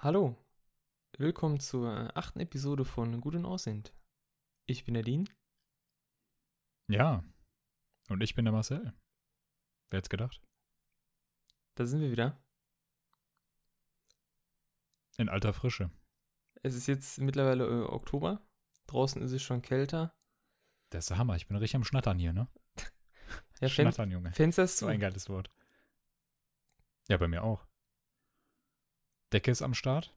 Hallo, willkommen zur achten Episode von Gut und Aussehend. Ich bin der Dean. Ja. Und ich bin der Marcel. Wer hätte gedacht? Da sind wir wieder. In alter Frische. Es ist jetzt mittlerweile äh, Oktober. Draußen ist es schon kälter. Das ist der Hammer. Ich bin richtig am Schnattern hier, ne? Ja, Fen Schnattern, Junge. Fenster ist So zu. ein geiles Wort. Ja, bei mir auch. Decke ist am Start.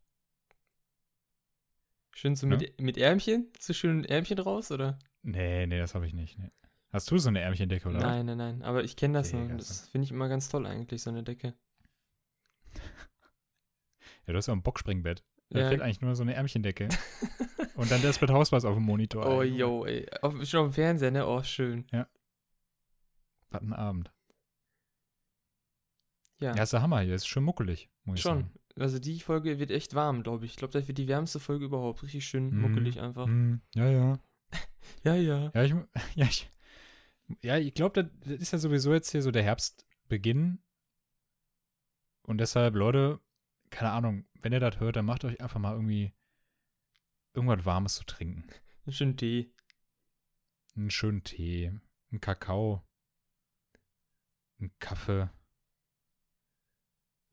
Schön so Ja. mit, mit Ärmchen. So schön Ärmchen raus, oder? Nee, nee, das habe ich nicht. Nee. Hast du so eine Ärmchendecke oder? Nein, nein, nein. Aber ich kenne das Digga, noch. Das finde ich immer ganz toll eigentlich, so eine Decke. Ja, du hast ja ein Boxspringbett. Da Ja. fehlt eigentlich nur so eine Ärmchendecke. Und dann das mit Hausweis auf dem Monitor. Oh, ey, yo, ey. Auf, schon auf dem Fernseher, ne? Oh, schön. Was ein Abend. Ja, Ja, ist der Hammer hier. Ist schön muckelig, muss ich schon. sagen. Also die Folge wird echt warm, glaube ich. Ich glaube, das wird die wärmste Folge überhaupt. Richtig schön Mhm. muckelig einfach. Hm, ja, ja. Ja, ja. Ja, ich, ja, ich, ja, ich glaube, das, das ist ja sowieso jetzt hier so der Herbstbeginn. Und deshalb, Leute, keine Ahnung, wenn ihr das hört, dann macht euch einfach mal irgendwie irgendwas Warmes zu trinken. Einen schönen Tee. Einen schönen Tee, einen Kakao, einen Kaffee,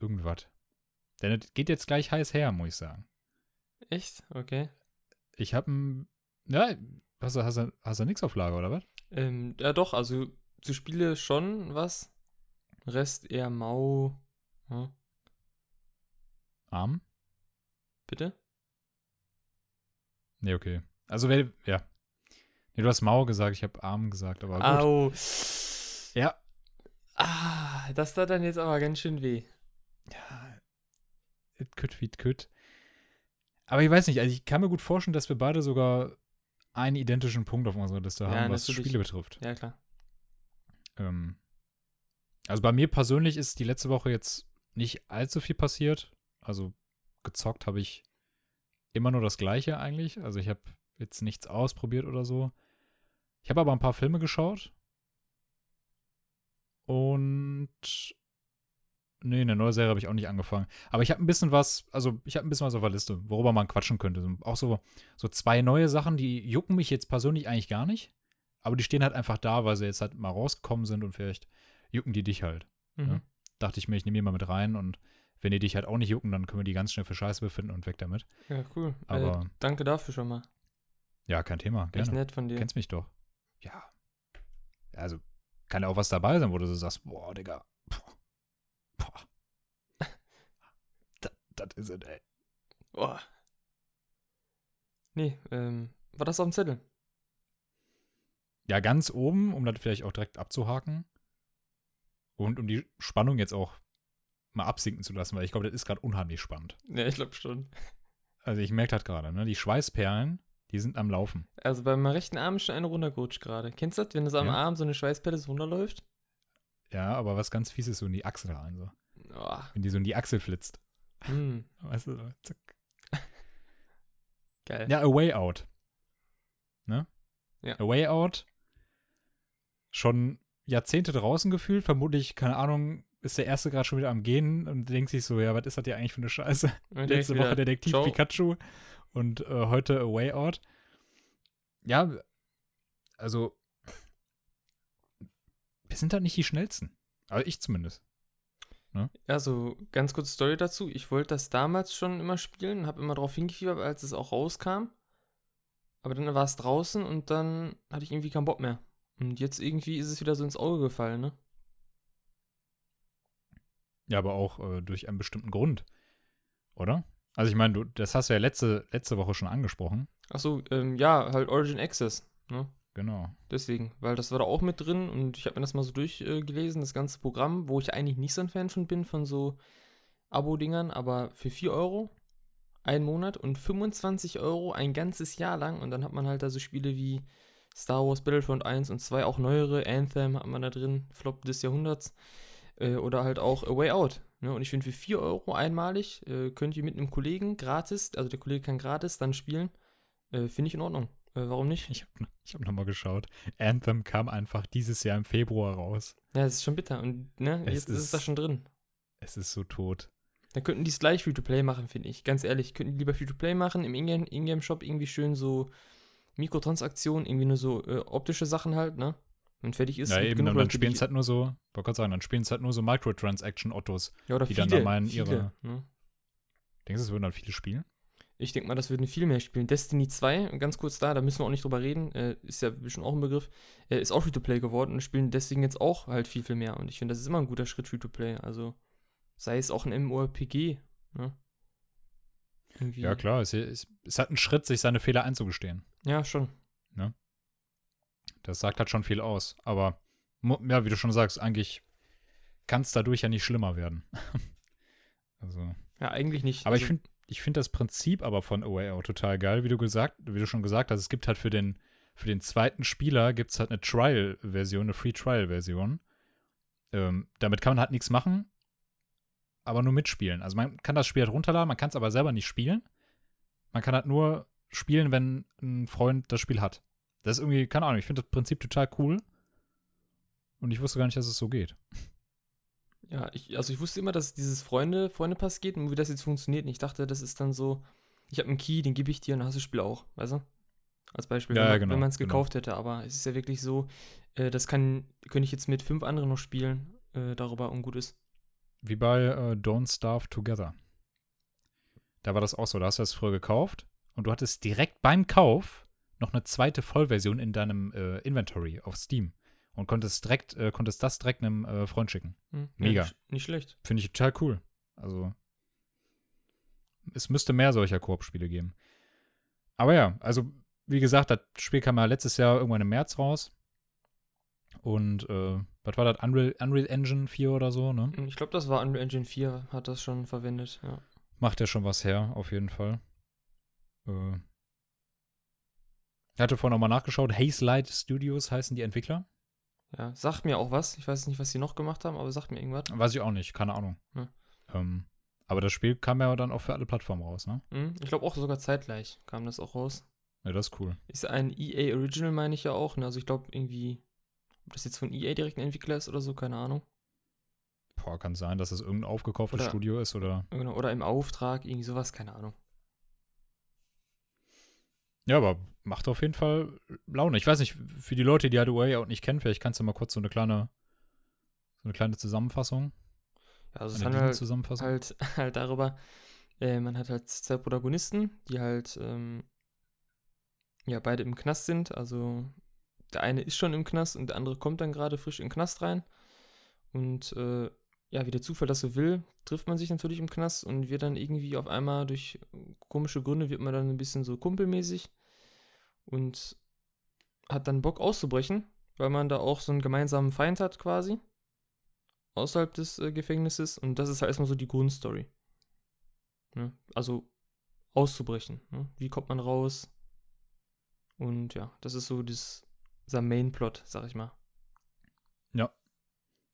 irgendwas. Denn es geht jetzt gleich heiß her, muss ich sagen. Echt? Okay. Ich habe ein, ja, hast du, hast du, hast du nichts auf Lager, oder was? Ähm, ja doch, also zu Spiele schon was. Rest eher mau. Ja, Arm? bitte? Nee, okay. Also, wer, ja. Nee, du hast Mau gesagt, ich habe Arm gesagt, aber gut. Au. Ja. Ah, das tat dann jetzt aber ganz schön weh. Ja. It could, it could. Aber ich weiß nicht, also ich kann mir gut vorstellen, dass wir beide sogar einen identischen Punkt auf unserer Liste Ja, haben, was. Spiele betrifft. Ja, klar. Ähm, also bei mir persönlich ist die letzte Woche jetzt nicht allzu viel passiert. Also gezockt habe ich immer nur das Gleiche eigentlich. Also ich habe jetzt nichts ausprobiert oder so. Ich habe aber ein paar Filme geschaut. Und nee, eine neue Serie habe ich auch nicht angefangen. Aber ich habe ein bisschen was, also ich habe ein bisschen was auf der Liste, worüber man quatschen könnte. Auch so, so zwei neue Sachen, die jucken mich jetzt persönlich eigentlich gar nicht. Aber die stehen halt einfach da, weil sie jetzt halt mal rausgekommen sind und vielleicht jucken die dich halt. Mhm. Ja. Dachte ich mir, ich nehme die mal mit rein und wenn die dich halt auch nicht jucken, dann können wir die ganz schnell für Scheiße befinden und weg damit. Ja, cool. Aber- äh, danke dafür schon mal. Ja, kein Thema. Echt Gerne. nett von dir. Kennst mich doch. Ja. Also, kann ja auch was dabei sein, wo du so sagst, boah, Digga. Boah. Boah. Das, ist es, ey. Boah. Nee, ähm, war das auf dem Zettel? Ja, ganz oben, um das vielleicht auch direkt abzuhaken. Und um die Spannung jetzt auch mal absinken zu lassen, weil ich glaube, das ist gerade unheimlich spannend. Ja, ich glaube schon. Also ich merke das gerade, ne? Die Schweißperlen, die sind am Laufen. Also bei meinem rechten Arm ist schon eine runtergerutscht gerade. Kennst du das, wenn das am Ja. Arm so eine Schweißpelle so runterläuft? Ja, aber was ganz fies ist so in die Achsel rein, so. Oh, Wenn die so in die Achsel flitzt. Hm, Weißt du, zack. geil. Ja, A Way Out. Ne? Ja. A Way Out. Schon Jahrzehnte draußen gefühlt. Vermutlich, keine Ahnung, ist der erste gerade schon wieder am Gehen und denkt sich so, ja, was ist das hier eigentlich für eine Scheiße? Und Letzte Woche Detektiv ciao. Pikachu und äh, heute A Way Out. Ja, also wir sind halt nicht die schnellsten. Aber ich zumindest. Also, ganz kurze Story dazu. Ich wollte das damals schon immer spielen, habe immer drauf hingefiebert, als es auch rauskam. Aber dann war es draußen und dann hatte ich irgendwie keinen Bock mehr. Und jetzt irgendwie ist es wieder so ins Auge gefallen, ne? Ja, aber auch äh, durch einen bestimmten Grund. Oder? Also ich meine, du, das hast du ja letzte, letzte Woche schon angesprochen. Achso, ähm, ja, halt Origin Access, ne? Genau. Deswegen, weil das war da auch mit drin und ich habe mir das mal so durchgelesen, das ganze Programm, wo ich eigentlich nicht so ein Fan von bin, von so Abo-Dingern, aber für 4 Euro ein Monat und 25 Euro ein ganzes Jahr lang und dann hat man halt da so Spiele wie Star Wars Battlefront 1 und 2, auch neuere, Anthem hat man da drin, Flop des Jahrhunderts äh, oder halt auch A Way Out. Ne? Und ich finde, für 4 Euro einmalig äh, könnt ihr mit einem Kollegen gratis, also der Kollege kann gratis dann spielen, äh, finde ich in Ordnung. Äh, warum nicht? Ich habe ich hab nochmal geschaut. Anthem kam einfach dieses Jahr im Februar raus. Ja, das ist schon bitter. Und ne, Es jetzt ist, es da ist- schon drin. Es ist so tot. Dann könnten die es gleich Free-to-Play machen, finde ich. Ganz ehrlich, könnten die lieber Free-to-Play machen, im Ingame- Ingame-Shop irgendwie schön so Mikrotransaktionen, irgendwie nur so äh, optische Sachen halt, ne? Und fertig ist Ja, eben, genug und dann spielen es halt nur so, wollte gerade sagen, dann spielen es halt nur so Microtransaction-Ottos. ja, oder die viele, dann da meinen, viele, ihre- ne? Denkst du, es würden dann viele spielen? Ich denke mal, das würden viel mehr spielen. Destiny 2, ganz kurz da, da müssen wir auch nicht drüber reden, äh, ist ja schon auch ein Begriff, äh, ist auch Free-to-Play geworden und spielen deswegen jetzt auch halt viel, viel mehr. Und ich finde, das ist immer ein guter Schritt, Free-to-Play. Also, sei es auch ein MMORPG, ne? Irgendwie. Ja, klar, es, es, es hat einen Schritt, sich seine Fehler einzugestehen. Ja, schon. Das sagt halt schon viel aus. Aber, ja, wie du schon sagst, eigentlich kann es dadurch ja nicht schlimmer werden. also. Ja, eigentlich nicht. Aber ich Also, finde ich find das Prinzip aber von OAO total geil, wie du gesagt, wie du schon gesagt hast, es gibt halt für den, für den zweiten Spieler gibt es halt eine Trial-Version, eine Free-Trial-Version. Ähm, damit kann man halt nichts machen, aber nur mitspielen. Also man kann das Spiel halt runterladen, man kann es aber selber nicht spielen. Man kann halt nur spielen, wenn ein Freund das Spiel hat. Das ist irgendwie, keine Ahnung, ich finde das Prinzip total cool. Und ich wusste gar nicht, dass es so geht. Ja, ich, also ich wusste immer, dass dieses Freunde, Freunde-Pass geht und wie das jetzt funktioniert. Und ich dachte, das ist dann so, ich habe einen Key, den gebe ich dir und dann hast du das Spiel auch, weißt du? Als Beispiel, Ja, wenn, genau, wenn man es genau. gekauft hätte. Aber es ist ja wirklich so, äh, das kann, könnte ich jetzt mit fünf anderen noch spielen, äh, darüber und gut ist. Wie bei äh, Don't Starve Together. Da war das auch so. Da hast du das früher gekauft und du hattest direkt beim Kauf noch eine zweite Vollversion in deinem äh, Inventory auf Steam und konntest direkt, äh, konntest das direkt einem äh, Freund schicken. Hm, Mega. Ja, nicht, schlecht. Finde ich total cool. Also, es müsste mehr solcher Koop-Spiele geben. Aber ja, also, wie gesagt, das Spiel kam ja letztes Jahr irgendwann im März raus. Und, äh, was war das? Unreal, Unreal Engine 4 oder so, ne? Ich glaube, das war Unreal Engine 4, hat das schon verwendet, ja. Macht ja schon was her, auf jeden Fall. Äh, ich hatte vorhin nochmal nachgeschaut. Haze Light Studios heißen die Entwickler. Ja, sagt mir auch was. Ich weiß nicht, was sie noch gemacht haben, aber sagt mir irgendwas. Weiß ich auch nicht, keine Ahnung. Hm. Ähm, aber das Spiel kam ja dann auch für alle Plattformen raus, ne? Hm, ich glaube auch sogar zeitgleich kam das auch raus. Ja, das ist cool. Ist ein EA Original, meine ich ja auch. Ne? Also ich glaube irgendwie, ob das jetzt von EA direkt ein Entwickler ist oder so, keine Ahnung. Boah, kann sein, dass es irgendein aufgekauftes Oder- Studio ist oder. Genau, oder im Auftrag, irgendwie sowas, keine Ahnung. Ja, aber macht auf jeden Fall Laune. Ich weiß nicht, für die Leute, die halt OA auch nicht kennen, vielleicht kannst du mal kurz so eine kleine, so eine kleine Zusammenfassung, Ja, also es eine handelt halt, Zusammenfassung. halt, halt darüber, äh, man hat halt zwei Protagonisten, die halt, ähm, ja, beide im Knast sind. Also der eine ist schon im Knast und der andere kommt dann gerade frisch in den Knast rein. Und äh, ja, wie der Zufall das so will, trifft man sich natürlich im Knast und wird dann irgendwie auf einmal durch komische Gründe wird man dann ein bisschen so kumpelmäßig und hat dann Bock auszubrechen, weil man da auch so einen gemeinsamen Feind hat quasi außerhalb des äh, Gefängnisses und das ist halt erstmal so die Grundstory. Ne? Also auszubrechen. Ne? Wie kommt man raus? Und ja, das ist so dieser Main-Plot, sag ich mal.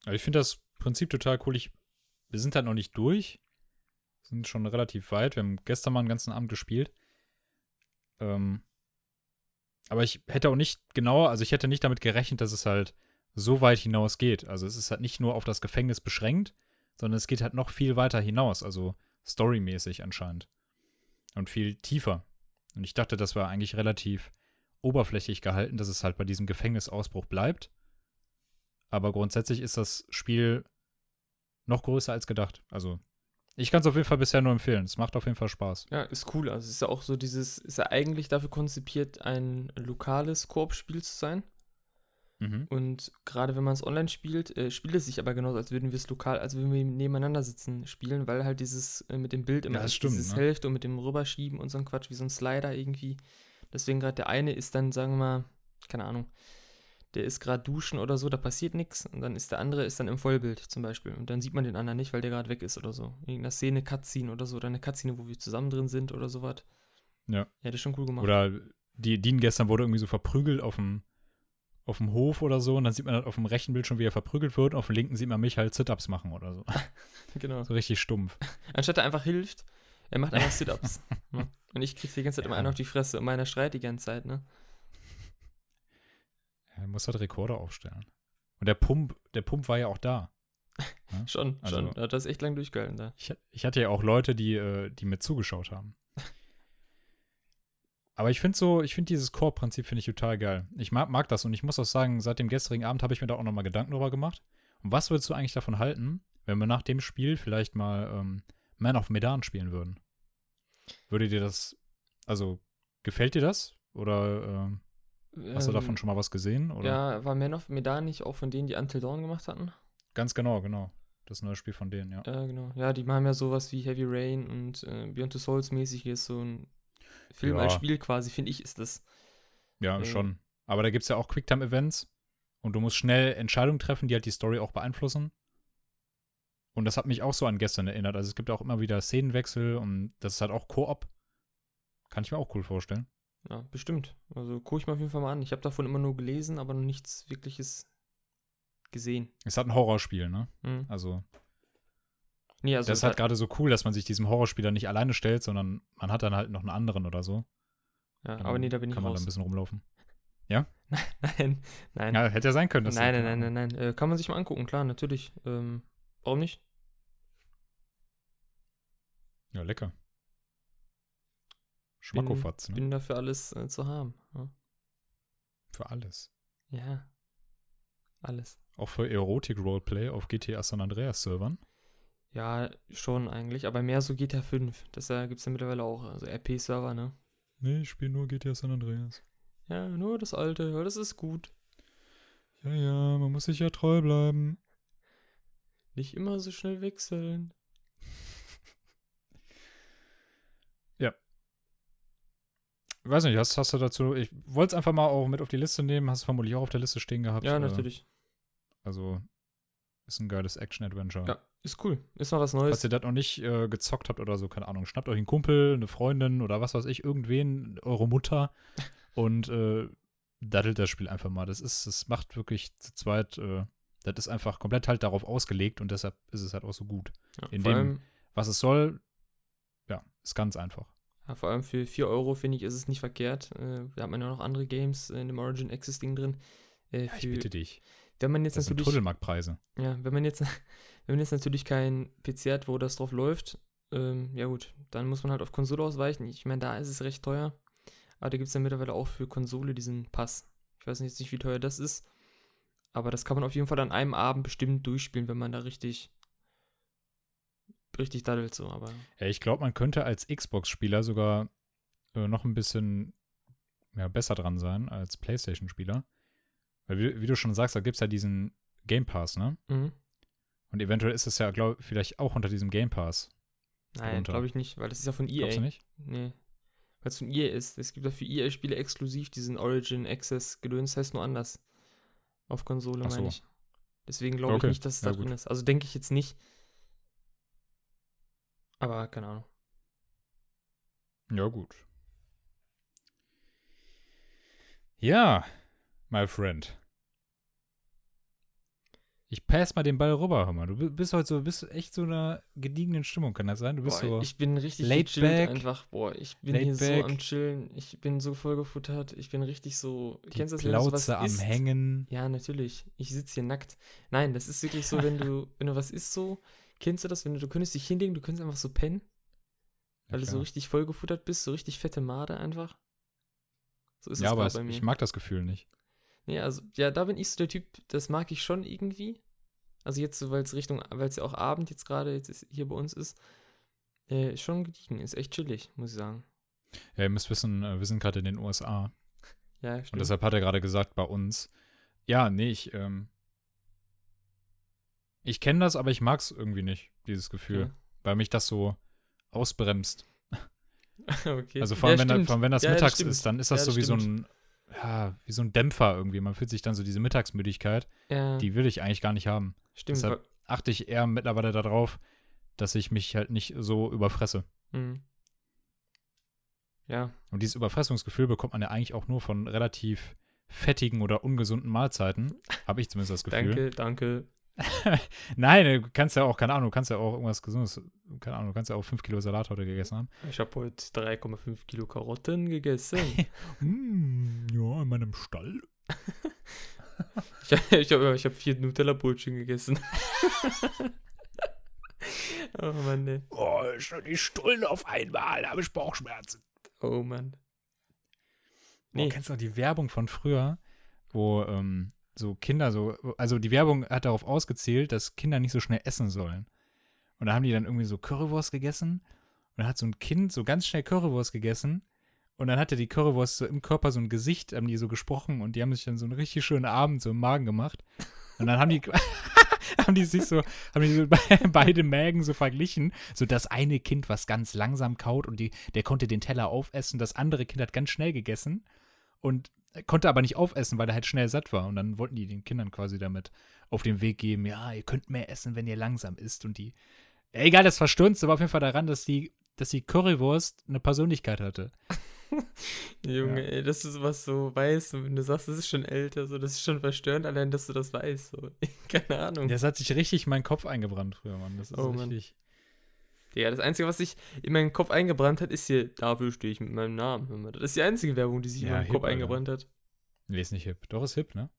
Also ich finde das Prinzip total cool. Ich, wir sind halt noch nicht durch. Sind schon relativ weit. Wir haben gestern mal einen ganzen Abend gespielt. Ähm, aber ich hätte auch nicht genauer, also ich hätte nicht damit gerechnet, dass es halt so weit hinaus geht. Also es ist halt nicht nur auf das Gefängnis beschränkt, sondern es geht halt noch viel weiter hinaus. Also storymäßig anscheinend. Und viel tiefer. Und ich dachte, das war eigentlich relativ oberflächlich gehalten, dass es halt bei diesem Gefängnisausbruch bleibt. Aber grundsätzlich ist das Spiel noch größer als gedacht. Also, ich kann es auf jeden Fall bisher nur empfehlen. Es macht auf jeden Fall Spaß. Ja, ist cool. Also es ist ja auch so dieses, ist ja eigentlich dafür konzipiert, ein lokales Koop-Spiel zu sein. Mhm. Und gerade wenn man es online spielt, äh, spielt es sich aber genauso, als würden wir es lokal, als würden wir nebeneinander sitzen spielen, weil halt dieses äh, mit dem Bild immer Ja, stimmt, dieses ne? Hälfte und mit dem Rüberschieben und so ein Quatsch, wie so ein Slider irgendwie. Deswegen gerade der eine ist dann, sagen wir mal, keine Ahnung, der ist gerade duschen oder so, da passiert nichts und dann ist der andere ist dann im Vollbild zum Beispiel und dann sieht man den anderen nicht, weil der gerade weg ist oder so. Irgendeine Szene, Cutscene oder so oder eine Cutscene, wo wir zusammen drin sind oder sowas. Ja. Ja, das ist schon cool gemacht. Oder die Dean gestern wurde irgendwie so verprügelt auf dem, auf dem Hof oder so. Und dann sieht man halt auf dem rechten Bild schon, wie er verprügelt wird. Und auf dem linken sieht man mich halt Sit-Ups machen oder so. genau. So richtig stumpf. Anstatt er einfach hilft, er macht einfach Sit-Ups. ne? Und ich krieg die ganze Zeit immer Ja. einen auf die Fresse und meiner schreit die ganze Zeit, ne? Er muss halt Rekorde aufstellen. Und der Pump, der Pump war ja auch da. Ja? Schon, Also- schon. Da hat das echt lang durchgehalten da. Ich, ich hatte ja auch Leute, die, äh, die mir zugeschaut haben. Aber ich finde so, ich finde dieses Core-Prinzip finde ich total geil. Ich mag, mag das und ich muss auch sagen, seit dem gestrigen Abend habe ich mir da auch nochmal Gedanken drüber gemacht. Und was würdest du eigentlich davon halten, wenn wir nach dem Spiel vielleicht mal ähm, Man of Medan spielen würden? Würde dir das, also gefällt dir das? Oder ähm, hast du Ähm, davon schon mal was gesehen? Oder? Ja, war Man of Medan nicht auch von denen, die Until Dawn gemacht hatten? Ganz genau, genau. Das neue Spiel von denen, ja. Ja, genau. Ja, die machen ja sowas wie Heavy Rain und äh, Beyond the Souls mäßig ist so ein Film Ja. als Spiel quasi, finde ich, ist das. Ja, Äh. schon. Aber da gibt es ja auch Quicktime-Events und du musst schnell Entscheidungen treffen, die halt die Story auch beeinflussen. Und das hat mich auch so an gestern erinnert. Also es gibt auch immer wieder Szenenwechsel und das ist halt auch Koop. Kann ich mir auch cool vorstellen. Ja, bestimmt. Also gucke ich mir auf jeden Fall mal an. Ich habe davon immer nur gelesen, aber noch nichts wirkliches gesehen. Es hat ein Horrorspiel, ne? Hm. Also, Nee, also das ist halt gerade so cool, dass man sich diesem Horrorspieler nicht alleine stellt, sondern man hat dann halt noch einen anderen oder so. ja, Dann aber nee, da bin ich Kann man da raus. ein bisschen rumlaufen. nein, nein. Ja, hätte ja sein können. nein, dass nein, du- nein, nein, nein, Äh, kann man sich mal angucken, klar, natürlich. Ähm, warum nicht? Ja, lecker. Schmackofatz, ne? Bin dafür alles äh, zu haben. Ja. Für alles. ja. Alles. Auch für Erotik-Roleplay auf GTA San Andreas-Servern. Ja, schon eigentlich, aber mehr so GTA 5. Das äh, gibt es ja mittlerweile auch. Also RP-Server, ne? Nee, ich spiele nur GTA San Andreas. Ja, nur das alte, ja, das ist gut. Ja, ja, man muss sich ja treu bleiben. Nicht immer so schnell wechseln. Weiß nicht, hast, hast du dazu. Ich wollte es einfach mal auch mit auf die Liste nehmen. Hast du vermutlich auch auf der Liste stehen gehabt. Ja, äh, natürlich. Also, ist ein geiles Action-Adventure. Ja, ist cool. Ist noch was Neues. Falls ihr das noch nicht äh, gezockt habt oder so, keine Ahnung, schnappt euch einen Kumpel, eine Freundin oder was weiß ich, irgendwen, eure Mutter und äh, daddelt das Spiel einfach mal. Das ist, das macht wirklich zu zweit, äh, das ist einfach komplett halt darauf ausgelegt und deshalb ist es halt auch so gut. Ja, in dem- Was es soll, ja, ist ganz einfach. Ja, vor allem für 4 Euro, finde ich, ist es nicht verkehrt. Äh, da hat man ja noch andere Games in dem Origin Access Ding drin. Äh, Ja, ich bitte dich. wenn man jetzt Das natürlich Trödelmarktpreise. Ja, wenn man jetzt, wenn man jetzt natürlich kein PC hat, wo das drauf läuft, ähm, ja gut, dann muss man halt auf Konsole ausweichen. Ich meine, da ist es recht teuer. Aber da gibt es ja mittlerweile auch für Konsole diesen Pass. Ich weiß jetzt nicht, wie teuer das ist. Aber das kann man auf jeden Fall an einem Abend bestimmt durchspielen, wenn man da richtig, richtig daddelt so. Aber Ja, ich glaube, man könnte als Xbox-Spieler sogar äh, noch ein bisschen ja, besser dran sein als PlayStation-Spieler. Weil, wie, wie du schon sagst, da gibt es ja diesen Game Pass, ne? mhm. Und eventuell ist es ja, glaube vielleicht auch unter diesem Game Pass. nein, glaube ich nicht, weil das ist ja von Glaubst du EA. nicht? Nee. Weil es von EA ist. Es gibt ja für EA-Spiele exklusiv diesen Origin Access Gedöns, heißt nur anders. Auf Konsole, so. meine ich. Deswegen glaube Okay, ich nicht, dass es da ja, drin gut. ist. Also denke ich jetzt nicht. Aber keine Ahnung. Ja, gut. Ja, my friend. Ich pass mal den Ball rüber, hör mal. Du bi- bist heute so, bist echt so in einer gediegenen Stimmung, kann das sein? Du bist Boah, so. ich bin richtig laid back. einfach. Boah, ich bin Laid hier so back. am Chillen. Ich bin so vollgefuttert. Ich bin richtig so. die kennst du das, wenn du Plauze am isst? Hängen. Ja, natürlich. Ich sitze hier nackt. Nein, das ist wirklich so, wenn du, wenn du was isst so, kennst du das, wenn du, du könntest dich hinlegen, du könntest einfach so pennen, weil du so richtig vollgefuttert bist, so richtig fette Made einfach. So ist ja, es aber es, bei mir. ich mag das Gefühl nicht. nee, also, ja, da bin ich so der Typ, das mag ich schon irgendwie. Also jetzt so, weil es Richtung, weil es ja auch Abend jetzt gerade jetzt ist, hier bei uns ist, äh, schon gediegen, ist echt chillig, muss ich sagen. Ja, ihr müsst wissen, äh, wir sind gerade in den USA. Ja, Und stimmt. deshalb hat er gerade gesagt, bei uns. Ja, nee, ich, ähm, ich kenne das, aber ich mag es irgendwie nicht, dieses Gefühl. Weil mich das so ausbremst. Okay. okay. Also vor allem, ja, wenn, vor allem, wenn das Ja, das mittags stimmt. ist, dann ist das Ja, so das wie so ein, ja, wie so ein Dämpfer irgendwie. Man fühlt sich dann so diese Mittagsmüdigkeit, Ja, die will ich eigentlich gar nicht haben. stimmt. deshalb- Achte ich eher mittlerweile darauf, dass ich mich halt nicht so überfresse. hm. Ja, Und dieses Überfressungsgefühl bekommt man ja eigentlich auch nur von relativ fettigen oder ungesunden Mahlzeiten. Habe ich zumindest das Gefühl. danke, danke. Nein, du kannst ja auch, keine Ahnung, du kannst ja auch irgendwas Gesundes, keine Ahnung, du kannst ja auch 5 Kilo Salat heute gegessen haben. Ich habe heute 3,5 Kilo Karotten gegessen. Hm, ja, in meinem Stall. Ich, habe ich hab, ich hab vier Nutella-Brötchen gegessen. oh Mann, ey. Oh, schon die Stullen auf einmal, da habe ich Bauchschmerzen. Oh Mann. Nee. Nee. kennst du noch die Werbung von früher, wo ähm, so Kinder so, also die Werbung hat darauf ausgezählt, dass Kinder nicht so schnell essen sollen. Und da haben die dann irgendwie so Currywurst gegessen und dann hat so ein Kind so ganz schnell Currywurst gegessen und dann hatte die Currywurst so im Körper so ein Gesicht, haben die so gesprochen und die haben sich dann so einen richtig schönen Abend so im Magen gemacht. Und dann haben die, haben die sich so, haben die so be- beide Mägen so verglichen. So das eine Kind, was ganz langsam kaut und die, der konnte den Teller aufessen, das andere Kind hat ganz schnell gegessen und konnte aber nicht aufessen, weil er halt schnell satt war. Und dann wollten die den Kindern quasi damit auf den Weg geben, ja, ihr könnt mehr essen, wenn ihr langsam isst. Und die, ja, egal, das Verstörendste war auf jeden Fall daran, dass die, dass die Currywurst eine Persönlichkeit hatte. Junge, ey, dass du sowas so weißt und wenn du sagst, das ist schon älter, so, das ist schon verstörend, allein, dass du das weißt. So. Keine Ahnung. Das hat sich richtig in meinen Kopf eingebrannt früher, Mann. Das ist Oh, richtig. Ja, das Einzige, was sich in meinen Kopf eingebrannt hat, ist hier, dafür stehe ich mit meinem Namen. Das ist die einzige Werbung, die sich in Ja, meinen hip, Kopf Alter. eingebrannt hat. Nee, ist nicht hip. Doch, ist hip, ne?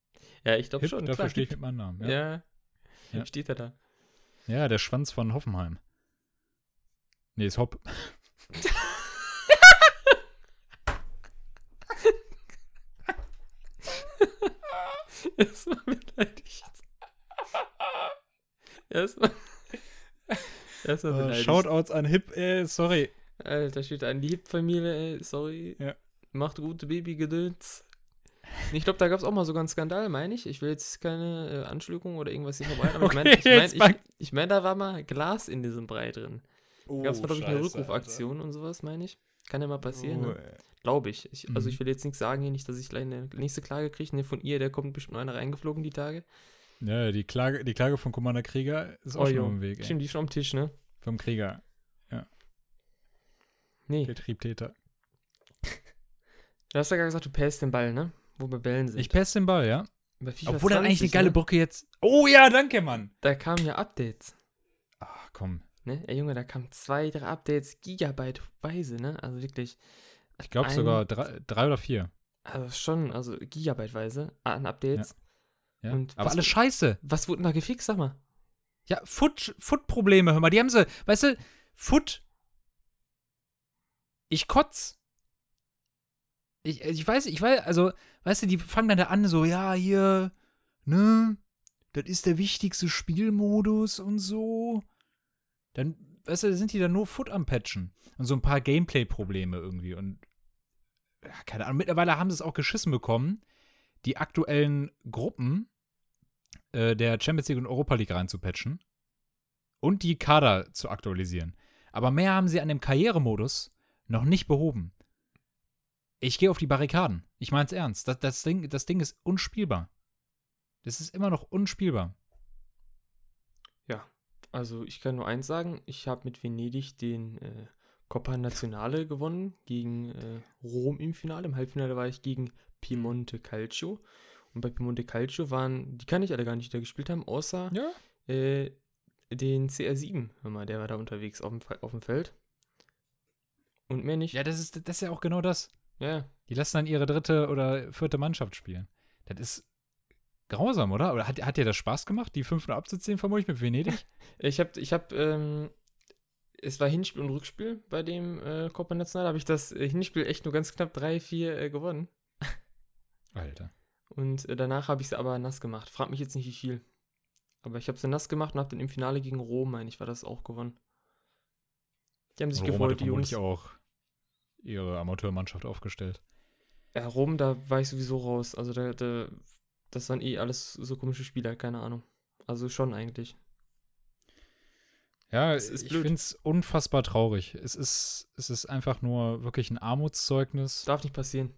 Ja, ich glaube schon. dafür klar. stehe ich mit meinem Namen. Ja. Ja. Ja. Steht er da. ja, der Schwanz von Hoffenheim. Nee, ist Hopp. Erstmal beleidigt. Erstmal. Äh, beleidigt. Shoutouts an Hip, äh, sorry. Alter, steht an die Hip-Familie, ey, sorry. Ja. Macht gute Babygedöns. Ich glaube, da gab es auch mal sogar einen Skandal, meine ich. Ich will jetzt keine äh, Anschuldigung oder irgendwas hier verbreiten, aber Okay, ich meine, ich, mein, ich, ich mein, da war mal Glas in diesem Brei drin. Oh, Gab es mal, glaube ich, eine Rückrufaktion und sowas, meine ich. Kann ja mal passieren, Oh, ne? Glaube ich. ich. Also Mhm. ich will jetzt nichts sagen hier, nicht, dass ich gleich eine nächste Klage kriege. Ne, von ihr, der kommt bestimmt noch einer reingeflogen die Tage. Ja, die Klage, die Klage von Commander Krieger ist auch Oh, schon jo. dem Weg. Stimmt, die ist schon am Tisch, ne? Vom Krieger, Nee, der Triebtäter. du hast ja gerade gesagt, du päst den Ball, ne? Wo wir Bällen sind. Ich passe den Ball, ja. Obwohl dann eigentlich eine 20, geile ne? Brücke jetzt. Oh ja, danke, Mann. Da kamen ja Updates. Ach, komm. Ne? Ey Junge, da kamen zwei, drei Updates, Gigabyte-weise, ne? Also wirklich. Ich glaube sogar drei, drei oder vier. Also schon, also Gigabyte-weise an Updates. Ja. Und Aber was- alles scheiße. Was wurde denn da gefixt, sag mal? Ja, Foot- Foot-Probleme, hör mal, die haben sie, weißt du, Foot. Ich kotz. Ich, ich weiß, ich weiß, also, weißt du, die fangen dann da an, so, ja, hier, ne, das ist der wichtigste Spielmodus und so. Dann, weißt du, sind die dann nur Foot am Patchen. Und so ein paar Gameplay-Probleme irgendwie. Und, ja, keine Ahnung, mittlerweile haben sie es auch geschissen bekommen, die aktuellen Gruppen äh, der Champions League und Europa League reinzupatchen und die Kader zu aktualisieren. Aber mehr haben sie an dem Karrieremodus noch nicht behoben. Ich gehe auf die Barrikaden. Ich mein's ernst. Das, das, Ding, das Ding ist unspielbar. Das ist immer noch unspielbar. Also ich kann nur eins sagen, ich habe mit Venedig den äh, Coppa Nazionale gewonnen gegen äh, Rom im Finale. Im Halbfinale war ich gegen Piemonte Calcio. Und bei Piemonte Calcio waren, die kann ich alle gar nicht, die da gespielt haben, außer Ja. äh, den CR7, hör mal, der war da unterwegs auf dem, auf dem Feld. Und mehr nicht. Ja, das ist, das ist ja auch genau das. ja. Die lassen dann ihre dritte oder vierte Mannschaft spielen. Das ist grausam, oder? Oder hat, hat dir das Spaß gemacht, die 500 abzuziehen, vermutlich mit Venedig? Ich habe, ich habe, ähm, es war Hinspiel und Rückspiel bei dem äh, Coppa National, habe ich das äh, Hinspiel echt nur ganz knapp 3-4 äh, gewonnen. Alter. Und äh, danach habe ich sie aber nass gemacht. Frag mich jetzt nicht, wie viel. Aber ich habe sie nass gemacht und habe dann im Finale gegen Rom, meine ich, war das auch gewonnen. Die haben sich Rom gefreut, die Jungs. auch ihre Amateurmannschaft aufgestellt. Ja, Rom, da war ich sowieso raus. Also da, da, das waren eh alles so komische Spieler, keine Ahnung. Also schon eigentlich. Ja, Es ist ich finde es unfassbar traurig. Es ist, es ist einfach nur wirklich ein Armutszeugnis. Darf nicht passieren.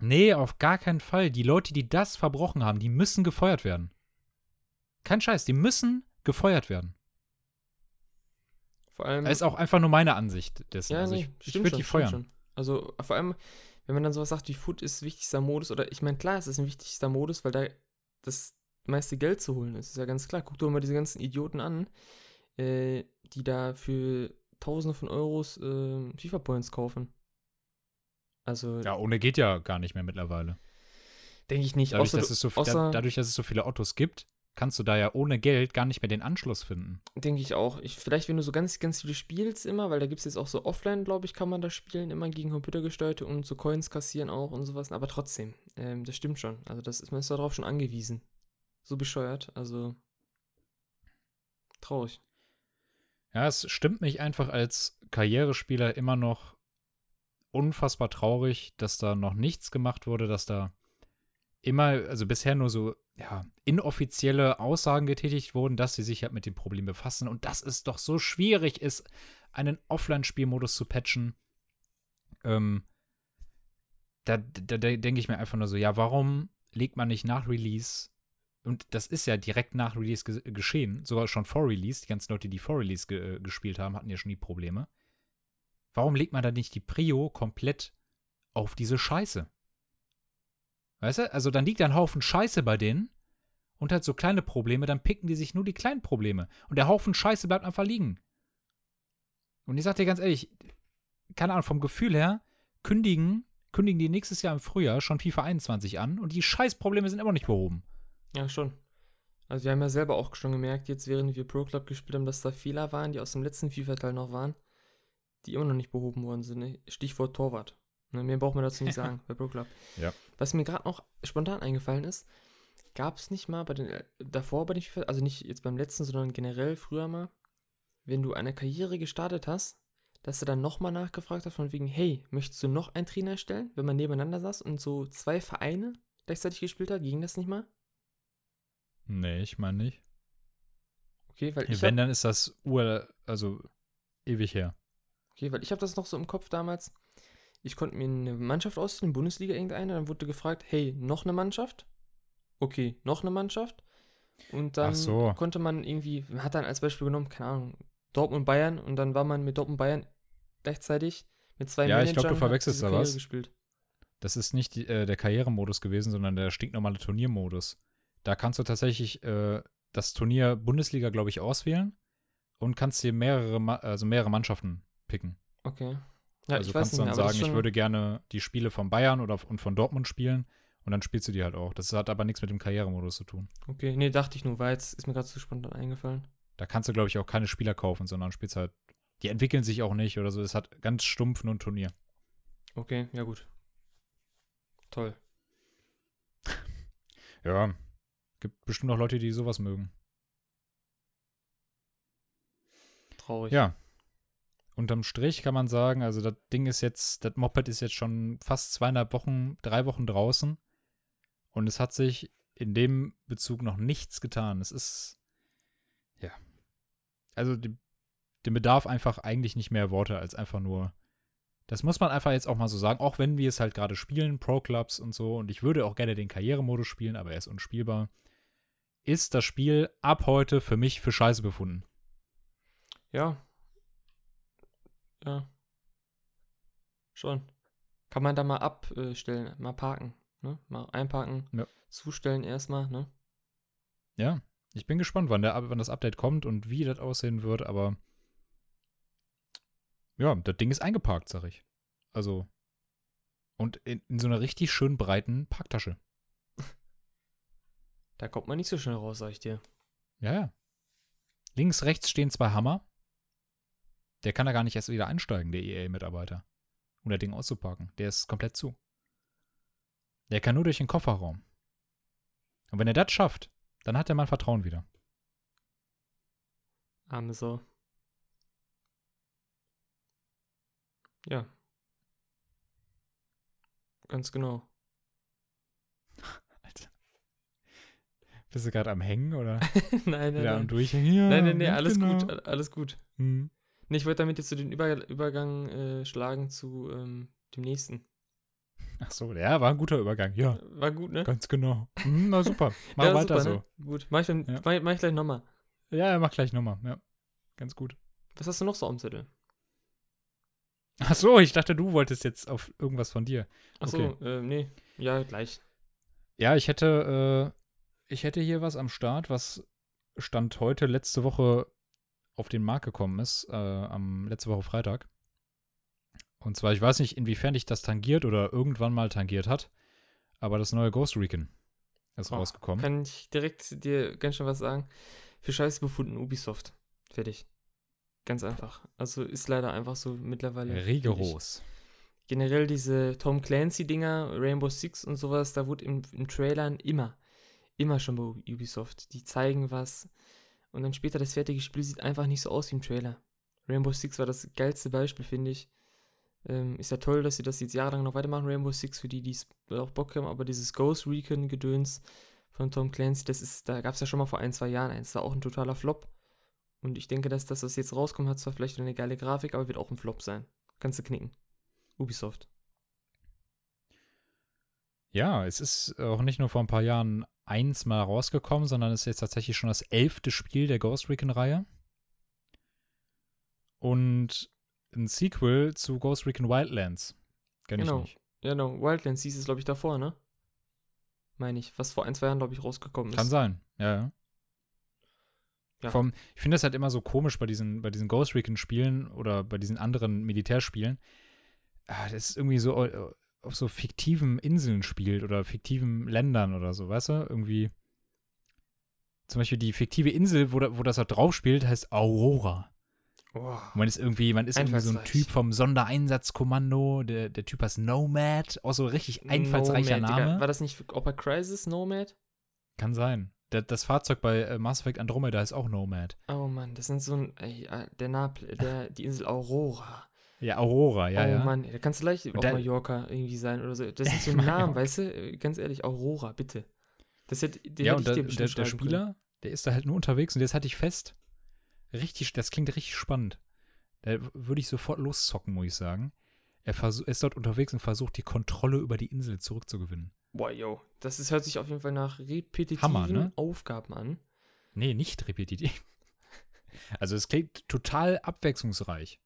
Nee, auf gar keinen Fall. Die Leute, die das verbrochen haben, die müssen gefeuert werden. Kein Scheiß, die müssen gefeuert werden. Vor allem. Das ist auch einfach nur meine Ansicht dessen. Ja, also nee, ich, ich würde die feuern. schon. Also vor allem, wenn man dann sowas sagt wie Foot ist wichtigster Modus, oder ich meine, klar, es ist ein wichtigster Modus, weil da das meiste Geld zu holen ist. Ist ja ganz klar. Guck dir mal diese ganzen Idioten an, äh, die da für Tausende von Euros äh, FIFA-Points kaufen. Also, Ja, ohne geht ja gar nicht mehr mittlerweile. Denke ich nicht. Dadurch, außer, dass es so, außer, da, dadurch, dass es so viele Autos gibt, kannst du da ja ohne Geld gar nicht mehr den Anschluss finden. denke ich auch. Ich, vielleicht, wenn du so ganz, ganz viele spielst immer, weil da gibt es jetzt auch so offline, glaube ich, kann man das spielen, immer gegen Computergesteuerte und so Coins kassieren auch und sowas. Aber trotzdem, ähm, das stimmt schon. Also das ist, man ist darauf schon angewiesen. So bescheuert. Also traurig. Ja, es stimmt mich einfach als Karrierespieler immer noch unfassbar traurig, dass da noch nichts gemacht wurde, dass da immer, also bisher nur so, ja, inoffizielle Aussagen getätigt wurden, dass sie sich halt mit dem Problem befassen und dass es doch so schwierig ist, einen Offline-Spielmodus zu patchen. Ähm, da, da, da denke ich mir einfach nur so, ja, warum legt man nicht nach Release und das ist ja direkt nach Release ge geschehen, sogar schon vor Release. Die ganzen Leute, die vor Release ge gespielt haben, hatten ja schon die Probleme. Warum legt man da nicht die Prio komplett auf diese Scheiße? Weißt du? Also dann liegt da ein Haufen Scheiße bei denen und halt so kleine Probleme, dann picken die sich nur die kleinen Probleme. Und der Haufen Scheiße bleibt einfach liegen. Und ich sag dir ganz ehrlich, keine Ahnung, vom Gefühl her, kündigen, kündigen die nächstes Jahr im Frühjahr schon FIFA 21 an und die Scheißprobleme sind immer nicht behoben. Ja, schon. Also wir haben ja selber auch schon gemerkt, jetzt während wir Pro Club gespielt haben, dass da Fehler waren, die aus dem letzten FIFA-Teil noch waren, die immer noch nicht behoben worden sind. Ne? Stichwort Torwart. Ne, mehr braucht man dazu nicht sagen bei Pro Club. Ja. Was mir gerade noch spontan eingefallen ist, gab es nicht mal bei den, äh, davor bei den FIFA, also nicht jetzt beim letzten, sondern generell früher mal, wenn du eine Karriere gestartet hast, dass du dann nochmal nachgefragt hast von wegen, hey, möchtest du noch einen Trainer stellen, wenn man nebeneinander saß und so zwei Vereine gleichzeitig gespielt hat, ging das nicht mal? Nee, ich meine nicht. Okay, weil ich Wenn, dann ist das ur, also ewig her. Okay, weil ich habe das noch so im Kopf damals. Ich konnte mir eine Mannschaft auswählen, Bundesliga irgendeine, dann wurde gefragt, hey, noch eine Mannschaft? Okay, noch eine Mannschaft? Und dann so. konnte man irgendwie, man hat dann als Beispiel genommen, keine Ahnung, Dortmund Bayern und dann war man mit Dortmund Bayern gleichzeitig mit zwei Ja, ich Managern glaub, du und hat verwechselst da was. gespielt. Das ist nicht die, äh, der Karrieremodus gewesen, sondern der stinknormale Turniermodus. Da kannst du tatsächlich äh, das Turnier Bundesliga, glaube ich, auswählen und kannst dir mehrere, also mehrere Mannschaften picken. Okay. Ja, also ich du weiß kannst nicht dann das sagen, ich würde gerne die Spiele von Bayern oder und von Dortmund spielen und dann spielst du die halt auch. Das hat aber nichts mit dem Karrieremodus zu tun. Okay, nee, dachte ich nur, weil jetzt ist mir gerade zu spontan eingefallen. Da kannst du, glaube ich, auch keine Spieler kaufen, sondern spielst halt. Die entwickeln sich auch nicht oder so. Es hat ganz stumpf nur ein Turnier. Okay, ja gut. Toll. Ja. Gibt bestimmt auch Leute, die sowas mögen. Traurig. Ja. Unterm Strich kann man sagen, also das Ding ist jetzt, das Moped ist jetzt schon fast zweieinhalb Wochen, drei Wochen draußen. Und es hat sich in dem Bezug noch nichts getan. Es ist, ja. Also die, den bedarf einfach eigentlich nicht mehr Worte als einfach nur. Das muss man einfach jetzt auch mal so sagen, auch wenn wir es halt gerade spielen, Pro-Clubs und so, und ich würde auch gerne den Karrieremodus spielen, aber er ist unspielbar, ist das Spiel ab heute für mich für scheiße befunden. Ja. Ja. Schon. Kann man da mal abstellen, mal parken, ne? Mal einparken, Ja. zustellen erstmal, ne? Ja, ich bin gespannt, wann, der, wann das Update kommt und wie das aussehen wird, aber ja, das Ding ist eingeparkt, sag ich. Also, und in, in so einer richtig schön breiten Parktasche. Da kommt man nicht so schnell raus, sag ich dir. Ja, ja. Links, rechts stehen zwei Hammer. Der kann da gar nicht erst wieder einsteigen, der EA-Mitarbeiter. Um das Ding auszuparken. Der ist komplett zu. Der kann nur durch den Kofferraum. Und wenn er das schafft, dann hat er mein Vertrauen wieder. Arme Sau. Ja. Ganz genau. Alter. Bist du gerade am Hängen oder nein, nein, wieder am nein. Durchhängen? Ja, Nein, nein, ganz alles genau. gut, alles gut. Hm. Nee, ich wollte damit jetzt so den Über Übergang äh, schlagen zu ähm, dem nächsten. Ach so, ja, war ein guter Übergang. Ja, War gut, ne? ganz genau. Hm, na super. Mach ja, weiter super, so. Ne? Gut, mach ich, dann, Ja. mach, mach ich gleich nochmal. Ja, mach gleich nochmal. Ja, ganz gut. Was hast du noch so am Zettel? Ach so, ich dachte, du wolltest jetzt auf irgendwas von dir. Achso, äh, nee. Ja, gleich. Ja, ich hätte, äh, ich hätte hier was am Start, was Stand heute letzte Woche auf den Markt gekommen ist, äh, am letzte Woche Freitag. Und zwar, ich weiß nicht, inwiefern dich das tangiert oder irgendwann mal tangiert hat, aber das neue Ghost Recon ist Oh, rausgekommen. Kann ich direkt dir ganz schön was sagen? Für Scheiße befunden Ubisoft. Fertig. Ganz einfach. Also ist leider einfach so mittlerweile. Rigoros. Generell diese Tom Clancy-Dinger, Rainbow Six und sowas, da wurde im, im Trailern immer, immer schon bei Ubisoft. Die zeigen was und dann später das fertige Spiel sieht einfach nicht so aus wie im Trailer. Rainbow Six war das geilste Beispiel, finde ich. Ähm, ist ja toll, dass sie das jetzt jahrelang noch weitermachen, Rainbow Six, für die, die es auch Bock haben, aber dieses Ghost Recon-Gedöns von Tom Clancy, das ist, da gab es ja schon mal vor ein, zwei Jahren eins, war auch ein totaler Flop. Und ich denke, dass das, was jetzt rauskommt, hat zwar vielleicht eine geile Grafik, aber wird auch ein Flop sein. Kannst du knicken. Ubisoft. Ja, es ist auch nicht nur vor ein paar Jahren eins mal rausgekommen, sondern es ist jetzt tatsächlich schon das elfte Spiel der Ghost Recon-Reihe. Und ein Sequel zu Ghost Recon Wildlands. Kenn Genau. ich nicht. Ja, no, Wildlands hieß es, glaube ich, davor, ne? Meine ich. Was vor ein, zwei Jahren, glaube ich, rausgekommen ist. Kann sein, ja, ja. Ja. Vom, ich finde das halt immer so komisch bei diesen, bei diesen Ghost Recon-Spielen oder bei diesen anderen Militärspielen. Ah, das ist irgendwie so äh, auf so fiktiven Inseln spielt oder fiktiven Ländern oder so, weißt du? Irgendwie. Zum Beispiel die fiktive Insel, wo, da, wo das halt drauf spielt, heißt Aurora. Oh, man ist irgendwie, man ist irgendwie so ein. Typ vom Sondereinsatzkommando, der, der Typ heißt Nomad, auch so richtig einfallsreicher Nomad, Digga. Name. War das nicht Opera Crisis, Nomad? Kann sein. Der, das Fahrzeug bei äh, Mass Effect Andromeda ist auch Nomad. Oh Mann, das sind so ein. Ey, äh, der Napel, der, die Insel Aurora. Ja, Aurora, ja, oh ja. Mann, da kannst du leicht auf Mallorca irgendwie sein oder so. Das sind so Mallorca. Namen, weißt du? Ganz ehrlich, Aurora, bitte. Das hätte, den ja, und ich der, dir der, bestimmt der schreiben können. Spieler, der ist da halt nur unterwegs und jetzt hatte ich fest. Richtig, das klingt richtig spannend. Da würde ich sofort loszocken, muss ich sagen. Er ist dort unterwegs und versucht, die Kontrolle über die Insel zurückzugewinnen. Boah, yo. Das ist, hört sich auf jeden Fall nach repetitiven Hammer, ne? Aufgaben an. Nee, nicht repetitiv. Also es klingt total abwechslungsreich.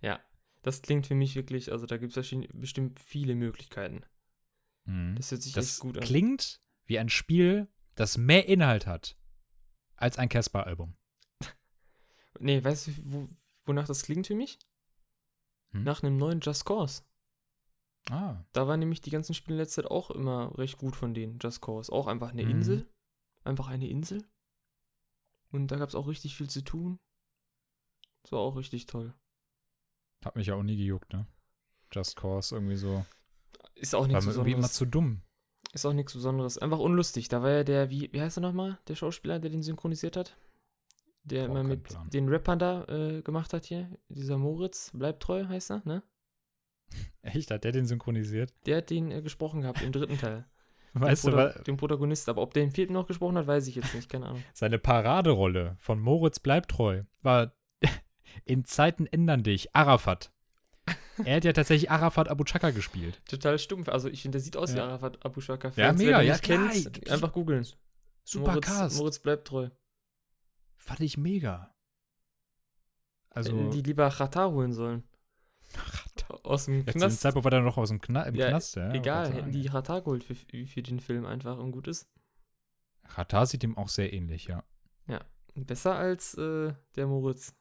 Ja, das klingt für mich wirklich, also da gibt es bestimmt viele Möglichkeiten. Mhm. Das hört sich Das echt gut an. klingt wie ein Spiel, das mehr Inhalt hat als ein Casper-Album. Nee, weißt du, wo, wonach das klingt für mich? Hm? Nach einem neuen Just Cause. Ah, Da waren nämlich die ganzen Spiele in letzter Zeit auch immer recht gut von denen, Just Cause. Auch einfach eine Mhm. Insel. Einfach eine Insel. Und da gab es auch richtig viel zu tun. Das war auch richtig toll. Hat mich ja auch nie gejuckt, ne? Just Cause irgendwie so. Ist auch War nichts mir irgendwie immer Besonderes. zu dumm. Ist auch nichts Besonderes. Einfach unlustig. Da war ja der, wie, wie heißt er nochmal? Der Schauspieler, der den synchronisiert hat? Der immer mit Plan. den Rappern da äh, gemacht hat hier. Dieser Moritz, bleibt treu, heißt er, ne? Echt, hat der den synchronisiert? Der hat den äh, gesprochen gehabt im dritten Teil. Weißt den, du, wa- den Protagonist. Aber ob der im vierten noch gesprochen hat, weiß ich jetzt nicht. Keine Ahnung. seine Paraderolle von Moritz bleibt treu war in Zeiten ändern dich, Arafat. Er hat ja tatsächlich Arafat Abu Chaka gespielt. Total stumpf. Also ich finde, der sieht aus wie Ja. Arafat Abu Shaka. Ja, mega, wer den ja, klar, einfach googeln. Super Moritz, Cast. Moritz bleibt treu. Fand ich mega. Also, Hätten die lieber Chata holen sollen. Aus dem jetzt Knast. Zeitpunkt war der noch aus dem Kna im Ja, Knast, ja. Egal, hätten die Chata geholt für, für den Film einfach und gut ist. Katar sieht ihm auch sehr ähnlich, ja. Besser als äh, der Moritz.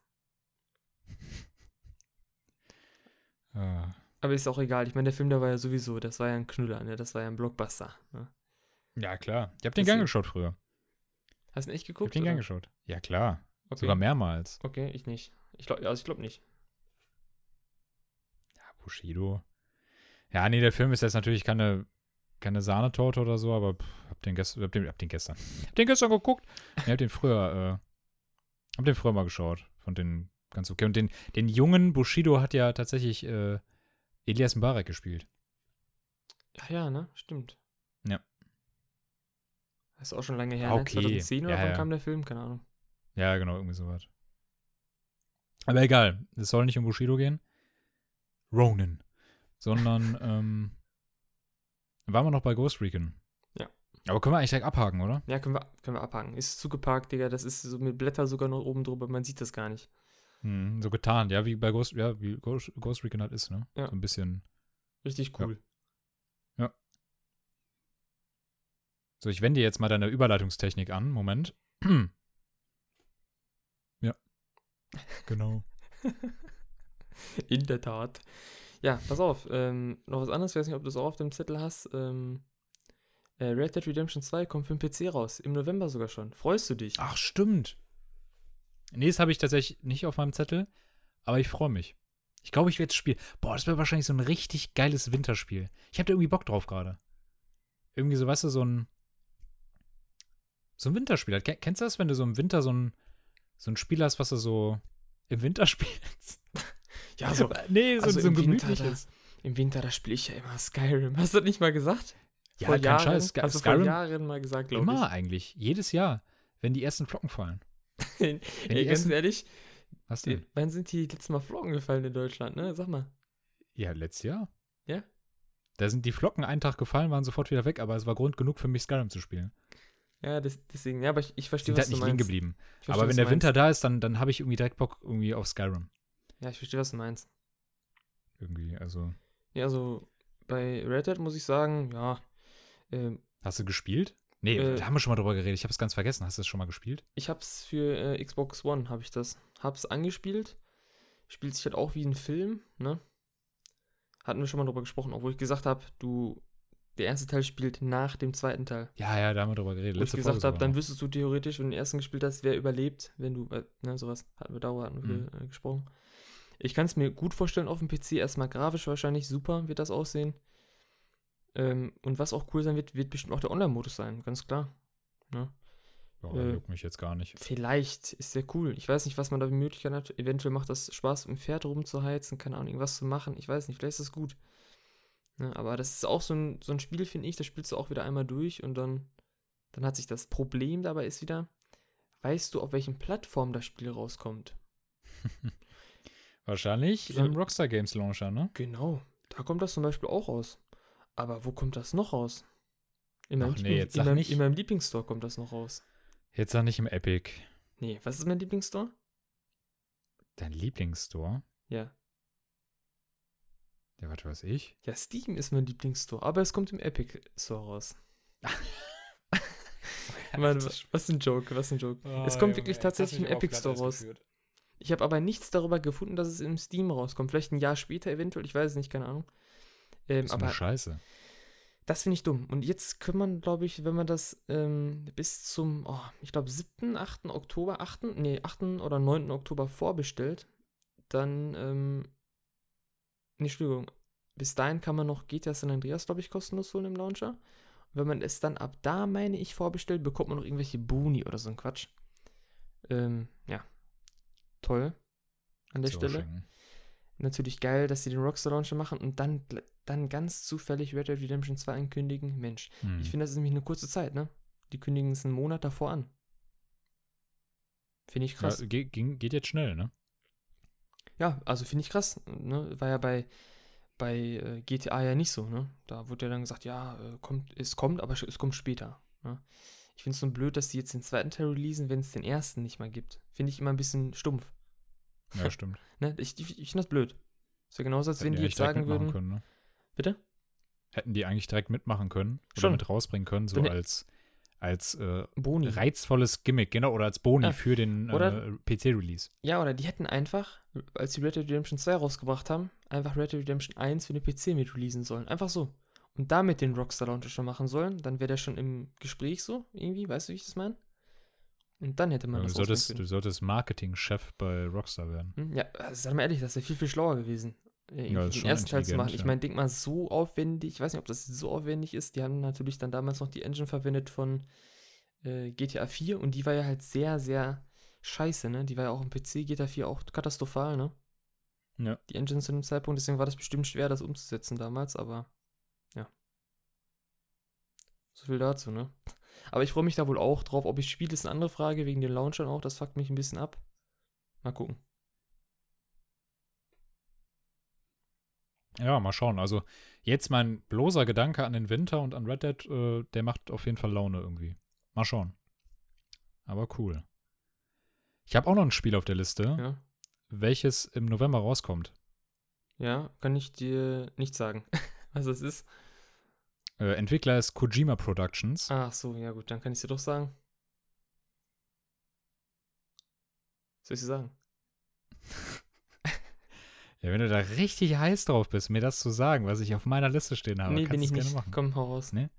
Äh, Aber ist auch egal. Ich meine, der Film, der war ja sowieso, das war ja ein Knüller, ne? Das war ja ein Blockbuster. Ne? ja, klar. Ich hab den gern geschaut früher. Hast du ihn echt Ich hab geguckt? den gern oder? geschaut. Ja, klar. Okay. Sogar mehrmals. okay, ich nicht. Ich glaube, also ich glaube nicht. Ja, Bushido. Ja, nee, der Film ist jetzt natürlich keine, keine Sahnetorte oder so, aber pff, hab den, gest hab den, hab den gestern. Hab den gestern geguckt. Ich hab den früher, äh, hab den früher mal geschaut. Fand den ganz okay. Und den, den jungen Bushido hat ja tatsächlich äh, Elias Mbarek gespielt. Ja, ja, ne? Stimmt. Ja. Das ist auch schon lange her, ne? okay. 2010 oder Ja, wann ja. kam der Film? Keine Ahnung. Ja, genau, irgendwie sowas. Aber egal, es soll nicht um Bushido gehen. Ronan. Sondern, ähm, waren wir noch bei Ghost Recon. Ja. Aber können wir eigentlich direkt abhaken, oder? Ja, können wir, können wir abhaken. Ist zugeparkt, Digga. Das ist so mit Blätter sogar noch oben drüber. Man sieht das gar nicht. Hm, so getan, ja, wie bei Ghost, ja, wie Ghost, Ghost Recon halt ist, ne? Ja. So ein bisschen. Richtig Ja. cool. So, ich wende jetzt mal deine Überleitungstechnik an. Moment. ja. Genau. In der Tat. Ja, pass auf. Ähm, noch was anderes. Ich weiß nicht, ob du es auch auf dem Zettel hast. Ähm, Äh, Red Dead Redemption 2 kommt für den PC raus. Im November sogar schon. Freust du dich? Ach, stimmt. Nee, das habe ich tatsächlich nicht auf meinem Zettel, aber ich freue mich. Ich glaube, ich werde es spielen. Boah, das wäre wahrscheinlich so ein richtig geiles Winterspiel. Ich habe da irgendwie Bock drauf gerade. Irgendwie so, weißt du, so ein so ein Winterspiel. Ken- Kennst du das, wenn du so im Winter so ein so ein Spiel hast, was du so im Winter spielst? Ja, so, nee, so, also so ein gemütliches. im Winter, da spiele ich ja immer Skyrim. Hast du das nicht mal gesagt? Ja, vor kein Jahren, Scheiß. Sky- hast du vor Skyrim Jahren mal gesagt, glaube immer eigentlich. Jedes Jahr, wenn die ersten Flocken fallen. Ey, ganz ersten, ehrlich, was denn? wann sind die letztes Mal Flocken gefallen in Deutschland, ne? Sag mal. Ja, letztes Jahr. Ja? Da sind die Flocken einen Tag gefallen, waren sofort wieder weg, aber es war Grund genug für mich, Skyrim zu spielen. Ja, das, deswegen, ja, aber ich, ich verstehe, Sind was halt du nicht liegen meinst. geblieben. Verstehe, Aber wenn der Winter meinst. da ist, dann, dann habe ich irgendwie direkt Bock irgendwie auf Skyrim. Ja, ich verstehe, was du meinst. Irgendwie, also. Ja, also bei Red Dead muss ich sagen, ja, ähm, Hast du gespielt? Nee, Äh, da haben wir schon mal drüber geredet. Ich habe es ganz vergessen. Hast du das schon mal gespielt? ich hab's für äh, Xbox One, habe ich das. Hab's angespielt. Spielt sich halt auch wie ein Film, ne? Hatten wir schon mal drüber gesprochen, obwohl ich gesagt habe, du, der erste Teil spielt nach dem zweiten Teil. Ja, ja, da haben wir drüber geredet. Wo ich Letzte gesagt Folge habe, dann noch. wüsstest du theoretisch, wenn du den ersten gespielt hast, wer überlebt, wenn du, äh, ne, sowas hatten wir darüber hatten wir Mhm. äh, gesprochen. Ich kann es mir gut vorstellen auf dem PC, erstmal grafisch wahrscheinlich super wird das aussehen. Ähm, und was auch cool sein wird, wird bestimmt auch der Online-Modus sein, ganz klar. Ne? Ja, äh, juckt mich jetzt gar nicht. Vielleicht ist sehr cool. Ich weiß nicht, was man da für Möglichkeiten hat. Eventuell macht das Spaß, im Pferd rumzuheizen, keine Ahnung, irgendwas zu machen. Ich weiß nicht, vielleicht ist das gut. Ne, aber das ist auch so ein, so ein Spiel, finde ich, das spielst du auch wieder einmal durch und dann, dann hat sich das Problem dabei ist wieder, weißt du, auf welchen Plattformen das Spiel rauskommt? Wahrscheinlich im Rockstar Games Launcher, ne? Genau, da kommt das zum Beispiel auch raus. Aber wo kommt das noch raus? In Ach meinem, nee, Lieblings- jetzt in meinem, nicht. in meinem Lieblingsstore kommt das noch raus. Jetzt sag nicht im Epic. Nee, was ist mein Lieblingsstore? Dein Lieblingsstore? Ja. Ja, was weiß ich. Ja, Steam ist mein Lieblingsstore, aber es kommt im Epic Store raus. Mann, was, was ein Joke, was ein Joke. Ah, es kommt wirklich tatsächlich im Epic Store raus. Ich habe aber nichts darüber gefunden, dass es im Steam rauskommt. Vielleicht ein Jahr später eventuell, ich weiß es nicht, keine Ahnung. Ähm, Das ist aber Scheiße. das finde ich dumm. Und jetzt kann man, glaube ich, wenn man das ähm, bis zum, oh, ich glaube, 7., 8. Oktober, 8., nee, 8. oder 9. Oktober vorbestellt, dann, ähm, nee, Entschuldigung, bis dahin kann man noch GTA San Andreas, glaube ich, kostenlos holen im Launcher. Und wenn man es dann ab da, meine ich, vorbestellt, bekommt man noch irgendwelche Boni oder so ein Quatsch. Ähm, ja. Toll. An der So Stelle schenken. Natürlich geil, dass sie den Rockstar Launcher machen und dann, dann ganz zufällig Red Dead Redemption 2 ankündigen. Mensch, Hm. ich finde, das ist nämlich eine kurze Zeit, ne? Die kündigen es einen Monat davor an. Finde ich krass. Ja, ge ging, geht jetzt schnell, ne? Ja, also finde ich krass. Ne? War ja bei, bei äh, GTA ja nicht so, ne? Da wurde ja dann gesagt, ja, äh, kommt, es kommt, aber es kommt später. Ne? Ich finde es so blöd, dass die jetzt den zweiten Teil releasen, wenn es den ersten nicht mal gibt. Finde ich immer ein bisschen stumpf. Ja, stimmt. Ne? Ich, ich, ich finde das blöd. Ist ja genauso, als wenn Hätten die jetzt sagen würden. Können, ne? Bitte? Hätten die eigentlich direkt mitmachen können oder Schon. mit rausbringen können, so Dann- als, als äh, Boni. reizvolles Gimmick, genau, oder als Boni Ja. für den Oder- äh, PC-Release. Ja, oder die hätten einfach, als sie Red Dead Redemption 2 rausgebracht haben, einfach Red Dead Redemption 1 für den PC mit releasen sollen. Einfach so. Und damit den Rockstar Launcher schon machen sollen. Dann wäre der schon im Gespräch so, irgendwie, weißt du, wie ich das meine? Und dann hätte man Du das solltest, rausbringen du solltest Marketing-Chef bei Rockstar werden. Hm? Ja, also sei mal ehrlich, das wäre viel, viel schlauer gewesen. äh, ist den ersten Teil zu machen. intelligent, Ich ja. meine, denk mal, so aufwendig, ich weiß nicht, ob das so aufwendig ist. Die haben natürlich dann damals noch die Engine verwendet von äh, GTA 4 und die war ja halt sehr, sehr scheiße, ne? Die war ja auch im PC, GTA 4 auch katastrophal, ne? Ja. die Engine zu dem Zeitpunkt, deswegen war das bestimmt schwer, das umzusetzen damals, aber ja. So viel dazu, ne? Aber ich freue mich da wohl auch drauf. Ob ich spiele, ist eine andere Frage, wegen den Launchern auch. Das fuckt mich ein bisschen ab. Mal gucken. Ja, mal schauen. Also jetzt mein bloßer Gedanke an den Winter und an Red Dead, äh, der macht auf jeden Fall Laune irgendwie. Mal schauen. Aber cool. Ich habe auch noch ein Spiel auf der Liste, Ja. welches im November rauskommt. Ja, kann ich dir nicht sagen, was es ist. Äh, Entwickler ist Kojima Productions. Ach so, ja gut, dann kann ich dir doch sagen. Was soll ich dir sagen? Ja, wenn du da richtig heiß drauf bist, mir das zu sagen, was ich auf meiner Liste stehen habe, nee, kannst bin ich nicht. machen. Komm, hau raus. Nee?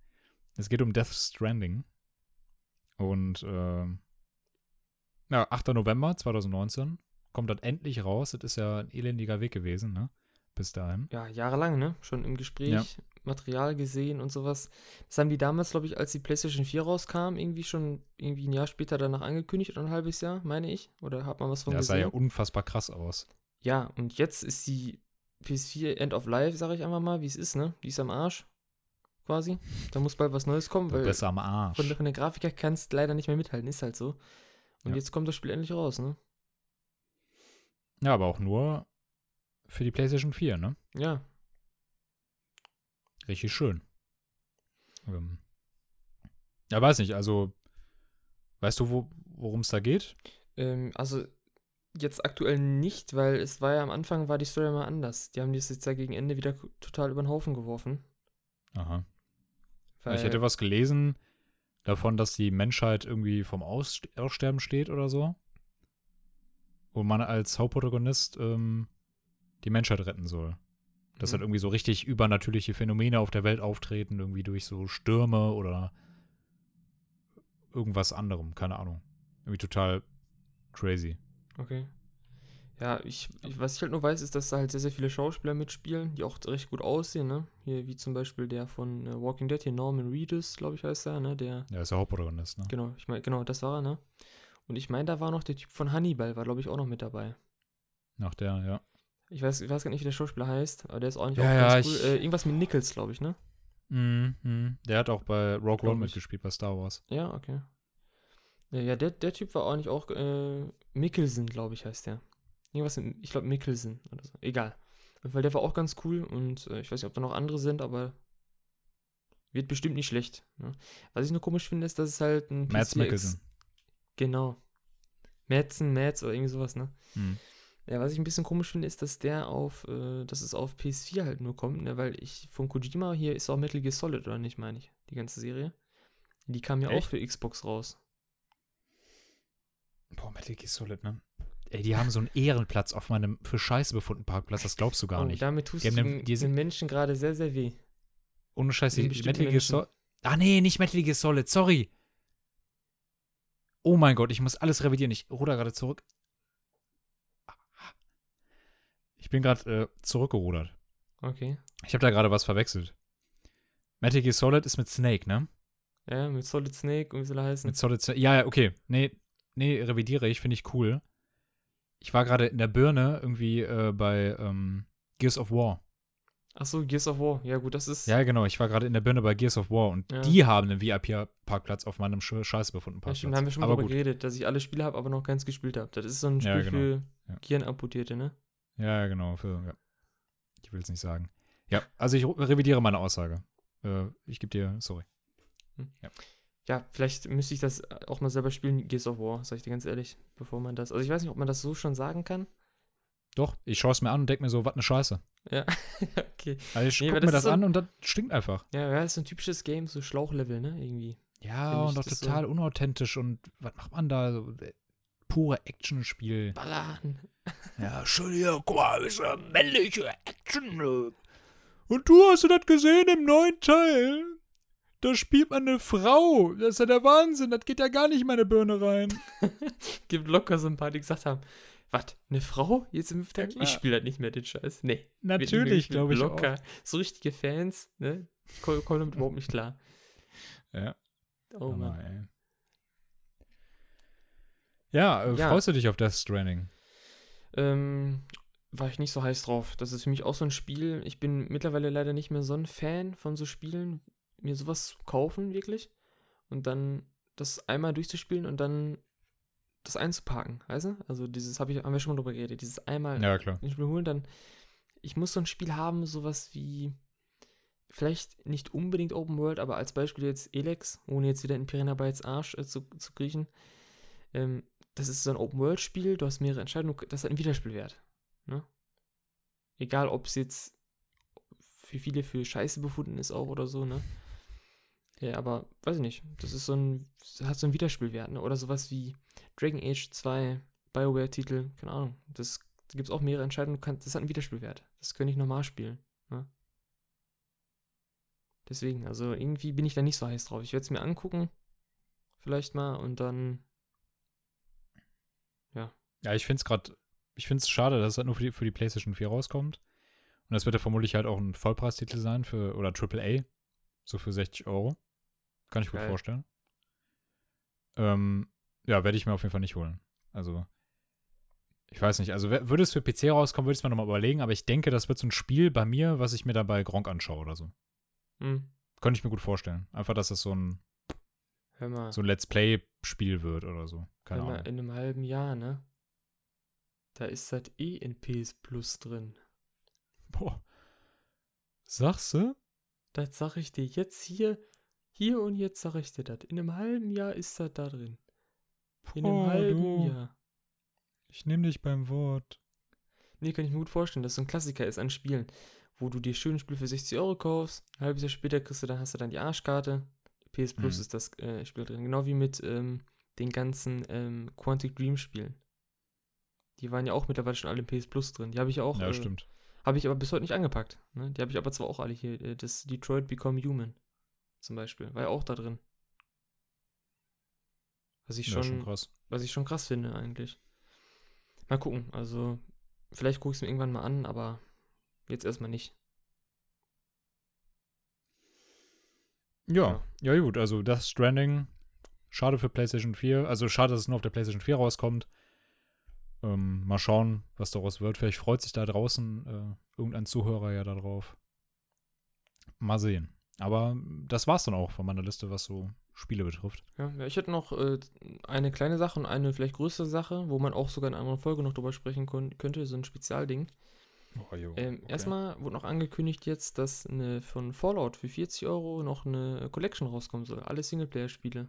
Es geht um Death Stranding. Und äh, ja, 8. November 2019 kommt das endlich raus. Das ist ja ein elendiger Weg gewesen, ne? Bis dahin. Ja, jahrelang, ne? Schon im Gespräch, Ja. Material gesehen und sowas. Das haben die damals, glaube ich, als die PlayStation 4 rauskam, irgendwie schon irgendwie ein Jahr später danach angekündigt oder ein halbes Jahr, meine ich. Oder hat man was von Ja, das sah gesehen? ja unfassbar krass aus. Ja, und jetzt ist die PS4 End of Life, sage ich einfach mal, wie es ist, ne? Die ist am Arsch. Quasi. Da muss bald was Neues kommen, weil Besser am Arsch. von, der- von der Grafik her kannst du leider nicht mehr mithalten, ist halt so. Und Ja. jetzt kommt das Spiel endlich raus, ne? Ja, aber auch nur für die PlayStation 4, ne? Ja. Richtig schön. Ähm, ja, weiß nicht, also weißt du, wo, worum es da geht? Ähm, also jetzt aktuell nicht, weil es war ja am Anfang war die Story mal anders. Die haben das jetzt ja gegen Ende wieder total über den Haufen geworfen. Aha. Weil, ich hätte was gelesen davon, dass die Menschheit irgendwie vom Aus Aussterben steht oder so. Wo man als Hauptprotagonist ähm, die Menschheit retten soll. Dass Mhm. halt irgendwie so richtig übernatürliche Phänomene auf der Welt auftreten, irgendwie durch so Stürme oder irgendwas anderem, keine Ahnung. Irgendwie total crazy. Okay. Ja, ich, ich, was ich halt nur weiß, ist, dass da halt sehr, sehr viele Schauspieler mitspielen, die auch recht gut aussehen, ne? Hier, wie zum Beispiel der von äh, Walking Dead, hier Norman Reedus, glaube ich, heißt er, ne? Der, Ja, ist der Hauptprotagonist, ne? genau, ich meine, genau, das war er, ne? Und ich meine, da war noch der Typ von Hannibal, war, glaube ich, auch noch mit dabei. Nach der, ja. Ich weiß, ich weiß gar nicht, wie der Schauspieler heißt, aber der ist auch nicht Ja, auch ja, ganz cool. ich- Äh, irgendwas mit Nichols, glaube ich, ne? Mhm, mhm. Der hat auch bei Rogue One mitgespielt, bei Star Wars. Ja, okay. Ja, ja der, der Typ war auch nicht auch, äh, Mickelson, glaube ich, heißt der. Irgendwas mit, ich glaube, Mickelson oder so. Egal. Weil der war auch ganz cool und äh, ich weiß nicht, ob da noch andere sind, aber wird bestimmt nicht schlecht. Ne? Was ich nur komisch finde, ist, dass es halt ein Mads PC Mikkelsen. Genau. Madsen, Mads oder irgendwie sowas, ne? Mhm. Ja, was ich ein bisschen komisch finde, ist, dass der auf, äh, dass es auf PS4 halt nur kommt, ne? Weil ich von Kojima hier ist auch Metal Gear Solid, oder nicht, meine ich, die ganze Serie. Die kam ja auch Echt? für Xbox raus. Boah, Metal Gear Solid, ne? Ey, die haben so einen Ehrenplatz auf meinem für Scheiße befundenen Parkplatz, das glaubst du gar oh, nicht. damit tust Die du den, den- die sind- den Menschen gerade sehr, sehr weh. Ohne Scheiße, die Metal Gear. Solid. Ah, nee, nicht Metal Gear Solid, sorry. Oh mein Gott, ich muss alles revidieren. Ich ruder gerade zurück. Ich bin gerade äh, zurückgerudert. Okay. Ich habe da gerade was verwechselt. Metal Gear Solid ist mit Snake, ne? Ja, mit Solid Snake und wie soll er heißen? Mit Solid Snake. Ja, ja, okay. Nee, nee, revidiere ich, finde ich cool. Ich war gerade in der Birne irgendwie äh, bei ähm, Gears of War. Achso, Gears of War. Ja, gut, das ist. Ja, genau. Ich war gerade in der Birne bei Gears of War und Ja. die haben einen VIP-Parkplatz auf meinem Sch Scheiße befunden. Ja, stimmt, da haben wir schon mal gut. geredet, dass ich alle Spiele habe, aber noch keins gespielt habe. Das ist so ein Spiel Ja, genau. für Ja. Gehirnamputierte, ne? Ja, ja, genau. Für, ja. Ich will es nicht sagen. Ja, also ich revidiere meine Aussage. Äh, ich gebe dir, sorry. Ja, vielleicht müsste ich das auch mal selber spielen, Gears of War, sag ich dir ganz ehrlich, bevor man das. Also ich weiß nicht, ob man das so schon sagen kann. Doch, ich schaue es mir an und denke mir so, was eine Scheiße. Ja, okay. Also ich Nee, gucke mir das das so- an und das stinkt einfach. Ja, ja, ist so ein typisches Game, so Schlauchlevel, ne? Irgendwie. Ja, und das ist total unauthentisch und was macht man da? So, äh, pure Action-Spiel. Ballern. Ja, schön hier, guck mal, ist ja männliche Action. äh. Und du hast du das gesehen im neuen Teil? Da spielt man eine Frau. Das ist ja der Wahnsinn. Das geht ja gar nicht in meine Birne rein. Gibt locker so ein paar, die gesagt haben, was, eine Frau jetzt im Tag? klar. ich spiele das nicht mehr, den Scheiß. Nee. Natürlich, glaube ich. Auch. Locker. So richtige Fans, ne? Kommen kommen damit überhaupt nicht klar. Ja, Oh Mann. Ja, äh, Ja. freust du dich auf Death Stranding? Ähm, war ich nicht so heiß drauf. Das ist für mich auch so ein Spiel. Ich bin mittlerweile leider nicht mehr so ein Fan von so Spielen, mir sowas zu kaufen, wirklich. Und dann das einmal durchzuspielen und dann das einzupacken, weißt du? Also dieses habe ich, haben wir schon mal drüber geredet, dieses einmal Ja, klar. Spiel holen, dann ich muss so ein Spiel haben, sowas wie vielleicht nicht unbedingt Open World, aber als Beispiel jetzt Elex, ohne jetzt wieder in Piranha Bytes Arsch äh, zu, zu kriechen. Ähm, das ist so ein Open World Spiel, du hast mehrere Entscheidungen, das hat einen Wiederspielwert. Ne? Egal, ob es jetzt für viele für Scheiße befunden ist auch oder so, ne? Ja, aber weiß ich nicht. Das ist so ein, hat so einen Wiederspielwert, ne? Oder sowas wie Dragon Age 2, BioWare-Titel, keine Ahnung. Das da gibt es auch mehrere Entscheidungen, du kannst, das hat einen Wiederspielwert. Das könnte ich normal spielen. Ne? Deswegen, also irgendwie bin ich da nicht so heiß drauf. Ich werde es mir angucken. Vielleicht mal und dann. Ja, ich finde es gerade, ich finde es schade, dass es halt nur für die, für die PlayStation 4 rauskommt. Und das wird ja vermutlich halt auch ein Vollpreistitel sein für, oder AAA. So für 60 Euro. Kann ich gut Geil. vorstellen. Ähm, ja, werde ich mir auf jeden Fall nicht holen. Also, ich weiß nicht. Also, würde es für PC rauskommen, würde ich es mir nochmal überlegen. Aber ich denke, das wird so ein Spiel bei mir, was ich mir dann bei Gronk anschaue oder so. Hm, Könnte ich mir gut vorstellen. Einfach, dass das so ein, hör mal. so ein Let's Play-Spiel wird oder so. Keine hör mal, Ahnung. in einem halben Jahr, ne? Da ist das eh in PS Plus drin. Boah. Sagst du? Das sag ich dir jetzt hier. Hier und jetzt sag ich dir das. In einem halben Jahr ist das da drin. In einem Boah, halben du. Jahr. Ich nehme dich beim Wort. Nee, kann ich mir gut vorstellen, dass so ein Klassiker ist an Spielen, wo du dir schön ein Spiel für 60 Euro kaufst, ein halbes Jahr später kriegst du dann, hast du dann die Arschkarte. PS Plus Mhm. ist das äh, Spiel drin. Genau wie mit ähm, den ganzen ähm, Quantic Dream Spielen. Die waren ja auch mittlerweile schon alle im PS Plus drin. Die habe ich auch, Ja, äh, stimmt. habe ich aber bis heute nicht angepackt. Ne? Die habe ich aber zwar auch alle hier. Äh, das Detroit Become Human zum Beispiel. War ja auch da drin. Was ich ja, schon, schon krass. was ich schon krass finde eigentlich. Mal gucken. Also, vielleicht gucke ich es mir irgendwann mal an, aber jetzt erstmal nicht. Ja, ja, gut. Also, das Stranding, schade für PlayStation 4. Also, schade, dass es nur auf der PlayStation 4 rauskommt. Ähm, mal schauen, was daraus wird. Vielleicht freut sich da draußen äh, irgendein Zuhörer ja darauf. Mal sehen. Aber das war's dann auch von meiner Liste, was so Spiele betrifft. Ja, ja ich hätte noch äh, eine kleine Sache und eine vielleicht größere Sache, wo man auch sogar in einer anderen Folge noch drüber sprechen könnte, so ein Spezialding. Oh, jo, Ähm, Erstmal wurde noch angekündigt jetzt, dass eine von Fallout für 40 Euro noch eine Collection rauskommen soll. Alle Singleplayer-Spiele.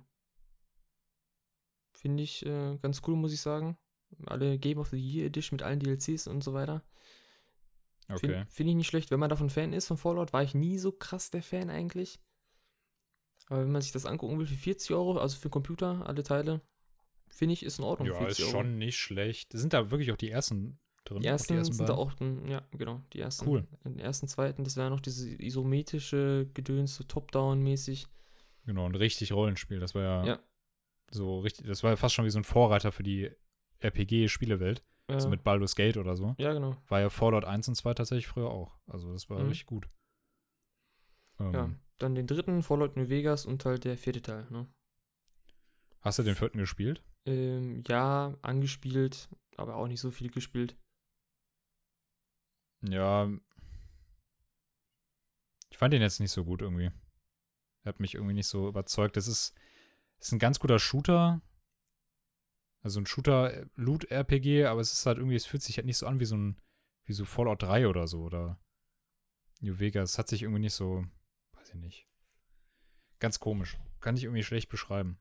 Finde ich äh, ganz cool, muss ich sagen. Alle Game of the Year Edition mit allen DLCs und so weiter. Okay. Finde find ich nicht schlecht. Wenn man davon Fan ist von Fallout, war ich nie so krass der Fan eigentlich. Aber wenn man sich das angucken will für 40 Euro, also für den Computer, alle Teile, finde ich, ist in Ordnung. Ja, ist 40 Euro. schon nicht schlecht. Sind da wirklich auch die ersten drin? Die Auch ersten, sind da auch, ja, genau, die ersten. Cool. Den ersten, zweiten, das wäre noch diese isometrische Gedöns, so Top-Down-mäßig. Genau, ein richtig Rollenspiel. Das war ja, Ja. so richtig, das war ja fast schon wie so ein Vorreiter für die RPG-Spielewelt. Äh, So mit Baldur's Gate oder so. ja, genau. War ja Fallout 1 und 2 tatsächlich früher auch. Also das war Mhm. richtig gut. Ähm, Ja. Dann den dritten, Fallout New Vegas und halt der vierte Teil, ne? Hast du den vierten gespielt? Ähm, ja, angespielt, aber auch nicht so viel gespielt. Ja. Ich fand den jetzt nicht so gut irgendwie. Er hat mich irgendwie nicht so überzeugt. Das ist, ist ein ganz guter Shooter. Also ein Shooter-Loot-RPG, aber es ist halt irgendwie, es fühlt sich halt nicht so an wie so ein, wie so Fallout 3 oder so oder New Vegas. Es hat sich irgendwie nicht so, weiß ich nicht. Ganz komisch. Kann ich irgendwie schlecht beschreiben.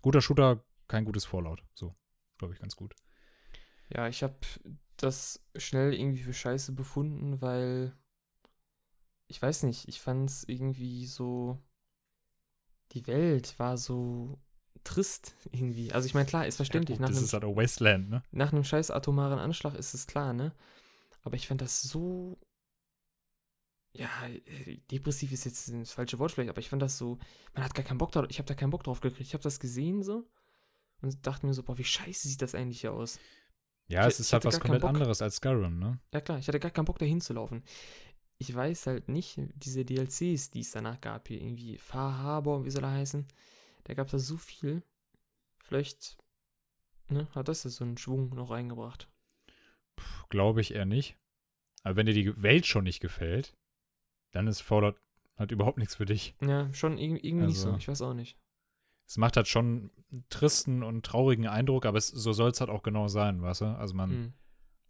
Guter Shooter, kein gutes Fallout. So, glaube ich, ganz gut. Ja, ich habe das schnell irgendwie für scheiße befunden, weil ich weiß nicht, ich fand es irgendwie so. Die Welt war so trist irgendwie. Also ich meine, klar, ist verständlich. ja, gut, nach, das einem, ist halt auch Wasteland, ne? nach einem scheiß atomaren Anschlag ist es klar, ne? Aber ich fand das so. Ja, depressiv ist jetzt das falsche Wort vielleicht, aber ich fand das so. Man hat gar keinen Bock drauf. Ich habe da keinen Bock drauf gekriegt. Ich habe das gesehen so und dachte mir so, boah, wie scheiße sieht das eigentlich hier aus. Ja, Ich- es ist halt was komplett anderes als Skyrim, ne? Ja klar, ich hatte gar keinen Bock dahin zu laufen. Ich weiß halt nicht, diese DLCs, die es danach gab, hier irgendwie Far Harbor, wie soll er heißen, da gab es da so viel. Vielleicht ne, hat das ja so einen Schwung noch reingebracht. Glaube ich eher nicht. Aber wenn dir die Welt schon nicht gefällt, dann ist Fallout halt überhaupt nichts für dich. Ja, schon irg- irgendwie nicht so, Also- ich weiß auch nicht. Es macht halt schon einen tristen und traurigen Eindruck, aber es, so soll es halt auch genau sein, weißt du? Also man Hm.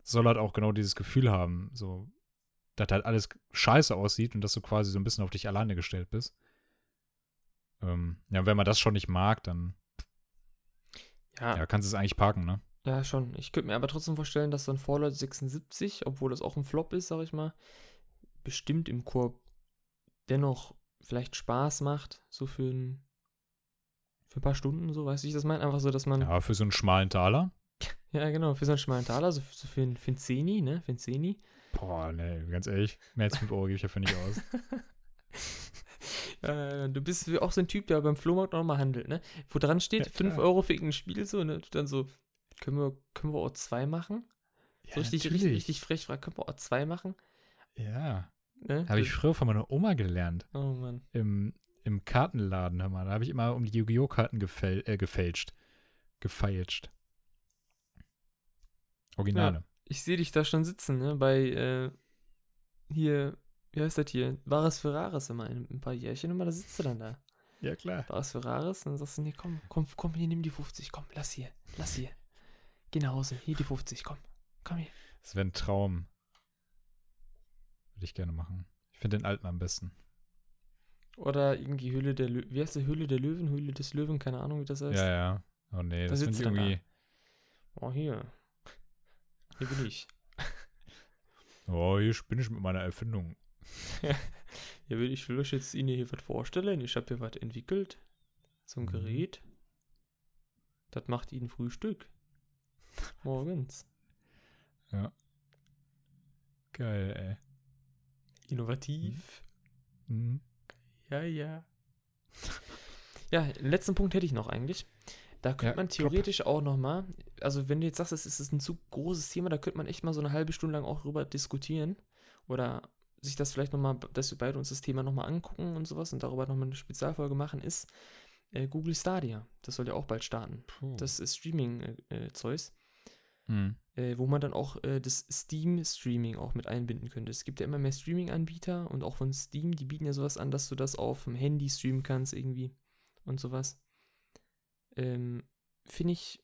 soll halt auch genau dieses Gefühl haben, so, dass halt alles scheiße aussieht und dass du quasi so ein bisschen auf dich alleine gestellt bist. Ähm, ja, und wenn man das schon nicht mag, dann Ja, ja, kannst du es eigentlich parken, ne? ja, schon. Ich könnte mir aber trotzdem vorstellen, dass ein Fallout 76, obwohl das auch ein Flop ist, sag ich mal, bestimmt im Korb dennoch vielleicht Spaß macht, so für ein, für ein paar Stunden, so, wie ich das meine? Einfach so, dass man. Ja, für so einen schmalen Taler. Ja, genau, für so einen schmalen Taler, so, so für, ein, für ein Zeni, ne? Für ein Zeni. Boah, nee, ganz ehrlich, mehr als 5 Euro gebe ich dafür nicht aus. Äh, du bist auch so ein Typ, der beim Flohmarkt auch mal handelt, ne? Wo dran steht, Ja, 5 klar. Euro für irgendein Spiel, so, ne? Du dann so, können wir, können wir auch zwei machen? so richtig, richtig, richtig frech fragt, können wir auch zwei machen? Ja. Ne? Habe ich früher von meiner Oma gelernt. Oh Mann. Im, im Kartenladen, hör mal. Da habe ich immer um die Yu-Gi-Oh! Karten gefäl äh, gefälscht. Gefeilscht. Originale. Ich sehe dich da schon sitzen, ne? Bei, äh, hier, wie heißt das hier? Wahres Ferraris immer in ein paar Jährchen immer, da sitzt du dann da. Ja, klar. Wahres Ferraris, und dann sagst du, nee, komm, komm, komm, hier, nimm die 50, komm, lass hier, lass hier. Geh nach Hause, hier die 50, komm, komm hier. Das wäre ein Traum. Würde ich gerne machen. Ich finde den alten am besten. Oder irgendwie Höhle der Löwen, wie heißt die Höhle der Löwen, Höhle des Löwen, keine Ahnung, wie das heißt. Ja, ja. Oh nee, Da das dann irgendwie. Oh, hier. Hier bin ich. Oh, hier bin ich mit meiner Erfindung. Ja, will ich will euch jetzt Ihnen hier was vorstellen. Ich habe hier was entwickelt. So ein Mhm. Gerät. Das macht Ihnen Frühstück. Morgens. Geil, ey. Innovativ. Mhm. Ja, ja. Ja, den letzten Punkt hätte ich noch eigentlich. Da könnte Ja, man klopp. theoretisch auch noch mal, also wenn du jetzt sagst, es ist ein zu großes Thema, da könnte man echt mal so eine halbe Stunde lang auch drüber diskutieren oder sich das vielleicht noch mal, dass wir beide uns das Thema noch mal angucken und sowas und darüber noch mal eine Spezialfolge machen, ist äh, Google Stadia. Das soll ja auch bald starten. Puh. Das ist Streaming-Zeugs, Mhm. äh, wo man dann auch äh, das Steam-Streaming auch mit einbinden könnte. Es gibt ja immer mehr Streaming-Anbieter und auch von Steam, die bieten ja sowas an, dass du das auf dem Handy streamen kannst irgendwie und sowas. Ähm, Finde ich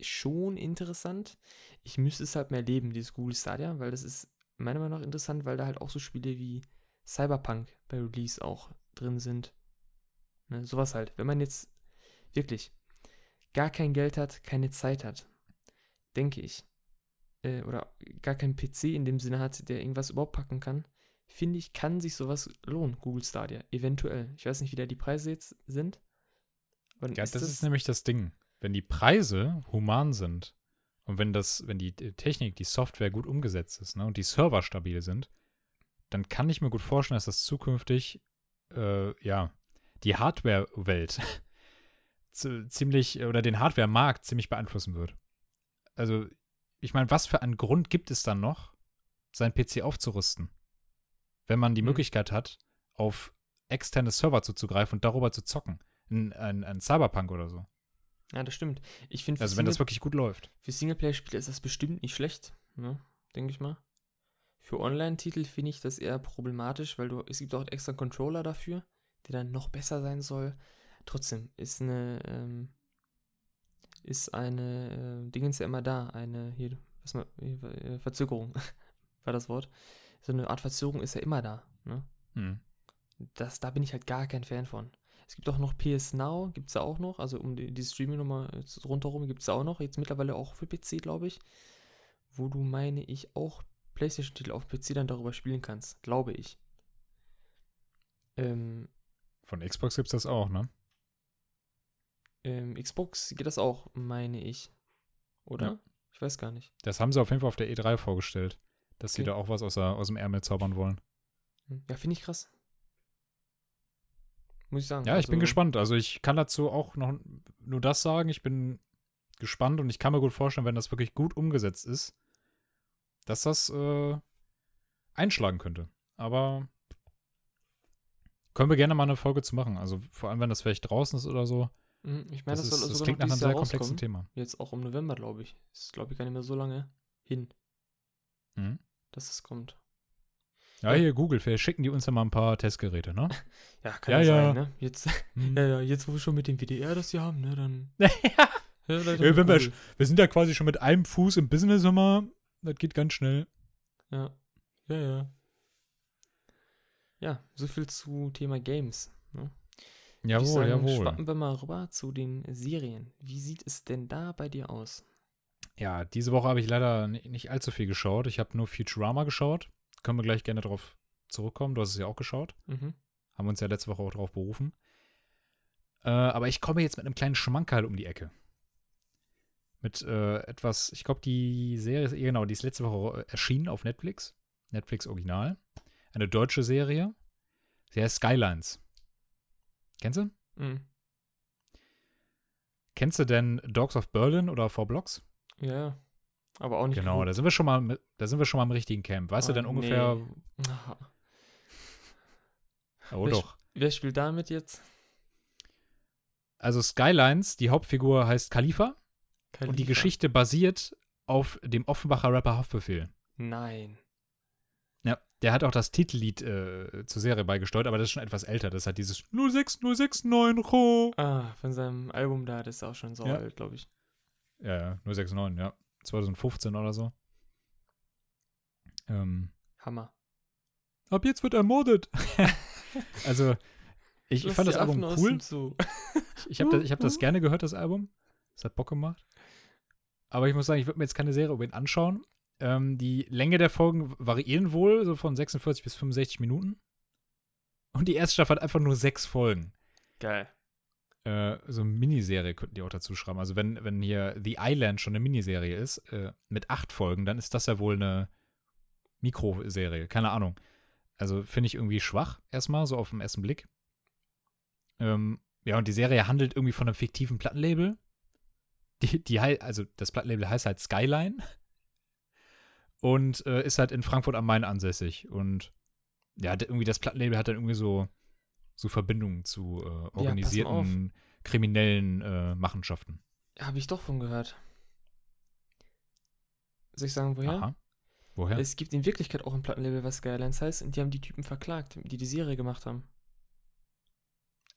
schon interessant. Ich müsste es halt mehr leben, dieses Google Stadia, weil das ist meiner Meinung nach interessant, weil da halt auch so Spiele wie Cyberpunk bei Release auch drin sind. Ne, sowas halt. Wenn man jetzt wirklich gar kein Geld hat, keine Zeit hat, denke ich, äh, oder gar keinen PC in dem Sinne hat, der irgendwas überhaupt packen kann, finde ich, kann sich sowas lohnen, Google Stadia. Eventuell. Ich weiß nicht, wie da die Preise jetzt sind. Aber dann Ja, das ist nämlich das Ding. Wenn die Preise human sind und wenn das, wenn die äh, Technik, die Software gut umgesetzt ist, ne, und die Server stabil sind, dann kann ich mir gut vorstellen, dass das zukünftig, äh, ja, die Hardware-Welt ziemlich, äh, oder den Hardware-Markt ziemlich beeinflussen wird. Also, ich meine, was für einen Grund gibt es dann noch, sein PC aufzurüsten? Wenn man die Hm. Möglichkeit hat, auf externe Server zuzugreifen und darüber zu zocken. Ein, ein, ein Cyberpunk oder so. Ja, das stimmt. Ich finde, Also wenn das wirklich gut läuft. für Singleplayer-Spiele ist das bestimmt nicht schlecht, ne? denke ich mal. Für Online-Titel finde ich das eher problematisch, weil du, es gibt auch extra Controller dafür, der dann noch besser sein soll. Trotzdem ist eine, ähm, ist eine äh, Dingens ja immer da, eine, hier, was mal, äh, Verzögerung war das Wort. So eine Art Verzögerung ist ja immer da, ne? Hm. das, da bin ich halt gar kein Fan von. Es gibt auch noch PS Now, gibt es ja auch noch, also um die, die Streaming-Nummer jetzt rundherum gibt es auch noch, jetzt mittlerweile auch für PC, glaube ich, wo du, meine ich, auch Playstation-Titel auf PC dann darüber spielen kannst, glaube ich. Ähm, Von Xbox gibt es das auch, ne? Ähm, Xbox geht das auch, meine ich. Oder? Ja. Ich weiß gar nicht. Das haben sie auf jeden Fall auf der E3 vorgestellt. Dass sie Okay. da auch was aus, der, aus dem Ärmel zaubern wollen. Hm, Ja, finde ich krass. Muss ich sagen. Ja, ich bin also- gespannt. Also ich kann dazu auch noch nur das sagen. Ich bin gespannt und ich kann mir gut vorstellen, wenn das wirklich gut umgesetzt ist, dass das äh, einschlagen könnte. Aber können wir gerne mal eine Folge zu machen. Also vor allem, wenn das vielleicht draußen ist oder so. Hm, Ich meine, Das, das, ist, soll das sogar klingt nach einem dieses Jahr sehr komplexen. Thema. Jetzt auch im November, glaube ich. Ist, glaube ich, gar nicht mehr so lange hin, Mhm. dass es kommt. Ja, Ja. hier Google, vielleicht schicken die uns ja mal ein paar Testgeräte, ne? Ja, kann Ja, ja, sein, ne? Jetzt, Hm. ja, ja, jetzt, wo wir schon mit dem WDR das hier haben, ne, dann. ja. Ja, wenn wir, wir sind ja quasi schon mit einem Fuß im Business immer. Das geht ganz schnell. Ja, ja, ja. Ja, so viel zu Thema Games. Ne? Jawohl, sagen, jawohl. Schwappen wir mal rüber zu den Serien. Wie sieht es denn da bei dir aus? Ja, diese Woche habe ich leider ni- nicht allzu viel geschaut. Ich habe nur Futurama geschaut. Können wir gleich gerne darauf zurückkommen. Du hast es ja auch geschaut. Mhm. Haben uns ja letzte Woche auch darauf berufen. Äh, aber ich komme jetzt mit einem kleinen Schmankerl um die Ecke. Mit äh, etwas, ich glaube, die Serie, ist- genau, die ist letzte Woche erschienen auf Netflix. Netflix Original. Eine deutsche Serie. Sie heißt Skylines. Kennst du? Mhm. Kennst du denn Dogs of Berlin oder Four Blocks? Ja. Aber auch nicht Genau, gut. da sind wir schon mal, da sind wir schon mal im richtigen Camp. Weißt du Oh, denn ungefähr? nee. Ah, Oh Wer doch. Wer spielt damit jetzt? Also Skylines, die Hauptfigur heißt Khalifa und die Khalifa. Geschichte basiert auf dem Offenbacher Rapper Haftbefehl. Nein. Ja, der hat auch das Titellied äh, zur Serie beigesteuert, aber das ist schon etwas älter. Das hat dieses 06069 Ro. Ah, von seinem Album da, das ist auch schon so Ja. alt, glaube ich. Ja, ja, 069, ja. 2015 oder so. Ähm, Hammer. ab jetzt wird ermordet. also, ich, ich fand das Album Affen cool. Zoo. Ich habe das, ich hab das gerne gehört, das Album. Das hat Bock gemacht. Aber ich muss sagen, ich würde mir jetzt keine Serie über ihn anschauen. Ähm, die Länge der Folgen variieren wohl, so von 46 bis 65 Minuten. Und die erste Staffel hat einfach nur sechs Folgen. Geil. Äh, so eine Miniserie könnten die auch dazu schreiben. Also wenn, wenn hier The Island schon eine Miniserie ist, äh, mit acht Folgen, dann ist das ja wohl eine Mikroserie. Keine Ahnung. Also finde ich irgendwie schwach, erstmal, so auf den ersten Blick. Ähm, ja, und die Serie handelt irgendwie von einem fiktiven Plattenlabel. Die, die, also das Plattenlabel heißt halt Skyline. Und äh, ist halt in Frankfurt am Main ansässig. Und ja, irgendwie das Plattenlabel hat dann irgendwie so, so Verbindungen zu äh, organisierten kriminellen äh, Machenschaften. Habe ich doch von gehört. Soll ich sagen, woher? Aha. Woher? Es gibt in Wirklichkeit auch ein Plattenlabel, was Skylines heißt, und die haben die Typen verklagt, die die Serie gemacht haben.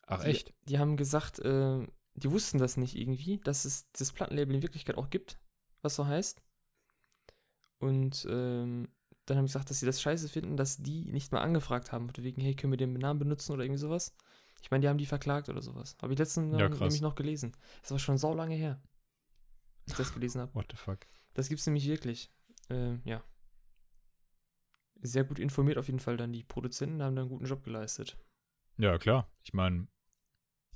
Ach, die, echt? Die haben gesagt, äh, die wussten das nicht irgendwie, dass es das Plattenlabel in Wirklichkeit auch gibt, was so heißt. Und ähm, dann haben die gesagt, dass sie das scheiße finden, dass die nicht mal angefragt haben, wegen, hey, können wir den Namen benutzen oder irgendwie sowas. Ich meine, die haben die verklagt oder sowas. Habe ich letztens Ja, nämlich noch gelesen. Das war schon sau lange her, als ich das gelesen habe. What the fuck? Das gibt's nämlich wirklich. Ähm, ja. Sehr gut informiert auf jeden Fall dann die Produzenten, haben da einen guten Job geleistet. Ja, klar. Ich meine,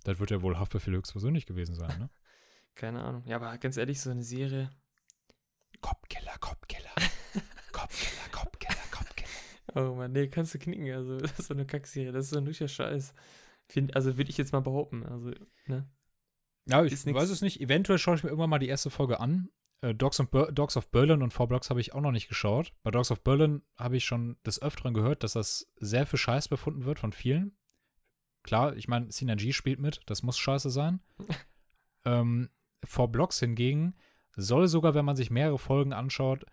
das wird ja wohl Haftbefehl höchstpersönlich gewesen sein, ne? Keine Ahnung. Ja, aber ganz ehrlich, so eine Serie. Kopfkeller, Kopfkeller. Kopfkeller, Kopfkeller, Kopfkeller. Oh Mann, nee, kannst du knicken. Also, das ist so eine Kackserie. Das ist so ein richtiger Scheiß. Find, also, würde ich jetzt mal behaupten. Also, ne? Ja, ich Ist nix. weiß es nicht. Eventuell schaue ich mir irgendwann mal die erste Folge an. Äh, Dogs, of Dogs of Berlin und Four Blocks habe ich auch noch nicht geschaut. Bei Dogs of Berlin habe ich schon des Öfteren gehört, dass das sehr für Scheiß befunden wird von vielen. Klar, ich meine, Synergy spielt mit, das muss scheiße sein. ähm, Four Blocks hingegen soll sogar, wenn man sich mehrere Folgen anschaut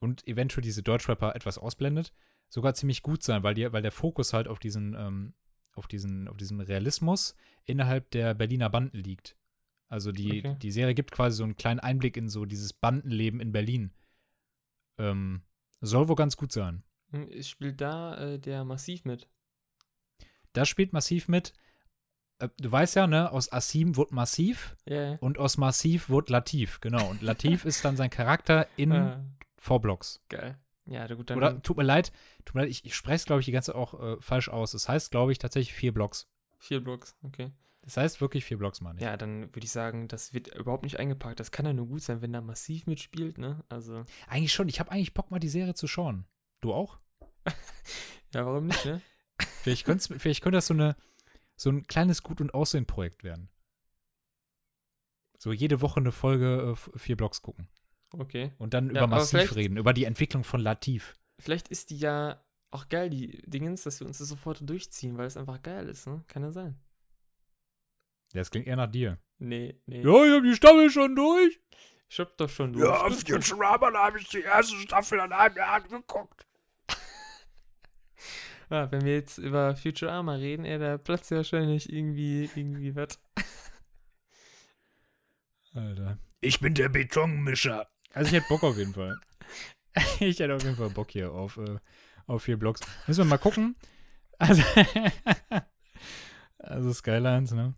und eventuell diese Deutschrapper etwas ausblendet, sogar ziemlich gut sein, weil, die, weil der Fokus halt auf diesen, ähm, auf diesen, auf diesen Realismus innerhalb der Berliner Banden liegt. Also die, Okay. die Serie gibt quasi so einen kleinen Einblick in so dieses Bandenleben in Berlin. Ähm, soll wohl ganz gut sein. Hm, es Spielt da äh, der massiv mit? Das spielt massiv mit. Äh, Du weißt ja, ne, aus Asim wurde Massiv ja. und aus Massiv wurde Latif, genau. Und Latif ist dann sein Charakter in Ah, Four Blocks. geil. Ja, gut, dann. Oder tut mir leid, tut mir leid, ich, ich spreche es, glaube ich, die ganze Zeit auch äh, falsch aus. Es heißt, glaube ich, tatsächlich vier Blocks. Vier Blocks, okay. Das heißt wirklich vier Blocks, meine ich. Ja, dann würde ich sagen, das wird überhaupt nicht eingepackt. Das kann ja nur gut sein, wenn da massiv mitspielt, ne? Also, Eigentlich schon. Ich habe eigentlich Bock, mal die Serie zu schauen. Du auch? ja, warum nicht, ne? Vielleicht, vielleicht könnte das so, eine, so ein kleines Gut- und Aussehen-Projekt werden. So jede Woche eine Folge äh, vier Blocks gucken. Okay. Und dann Ja, über Massiv reden, über die Entwicklung von Latif. Vielleicht ist die ja auch geil, die Dingens, dass wir uns das sofort durchziehen, weil es einfach geil ist, ne? Kann ja sein. Das klingt eher nach dir. Nee, nee. ich habe die Staffel schon durch. Ich hab doch schon durch. Ja, Futurama, da habe ich die erste Staffel an einem Jahr angeguckt. Ah, wenn wir jetzt über Futurama reden, ey, da platzt ja wahrscheinlich irgendwie, irgendwie was. Alter. Ich bin der Betonmischer. Also ich hätte Bock auf jeden Fall. ich hätte auf jeden Fall Bock hier auf, äh, auf vier Blocks. Müssen wir mal gucken. Also, also Skylines, ne?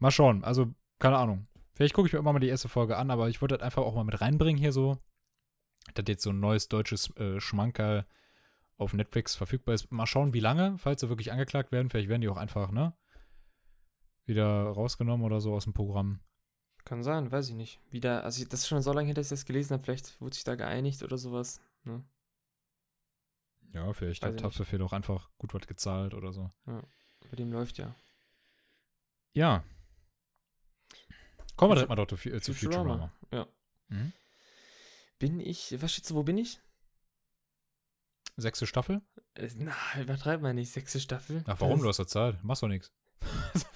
Mal schauen. Also, keine Ahnung. Vielleicht gucke ich mir immer mal die erste Folge an, aber ich wollte das einfach auch mal mit reinbringen hier so. Dass jetzt so ein neues deutsches äh, Schmankerl auf Netflix verfügbar ist. Mal schauen, wie lange, falls sie wirklich angeklagt werden. Vielleicht werden die auch einfach, ne? Wieder rausgenommen oder so aus dem Programm. Kann sein, weiß ich nicht. Wieder, also das ist schon so lange her, dass ich das gelesen habe. Vielleicht wurde sich da geeinigt oder sowas. Ne? Ja, vielleicht Weiß hat. Haftbefehl auch einfach gut was gezahlt oder so. Bei dem läuft ja. Ja. Kommen wir direkt mal doch zu, äh, zu Futurama. Ja. Mhm. Bin ich, was schätzt du, wo bin ich? Sechste Staffel? Äh, Na, übertreib mal nicht, sechste Staffel. Ach, warum? Das- Du hast ja Zeit. Machst doch nichts.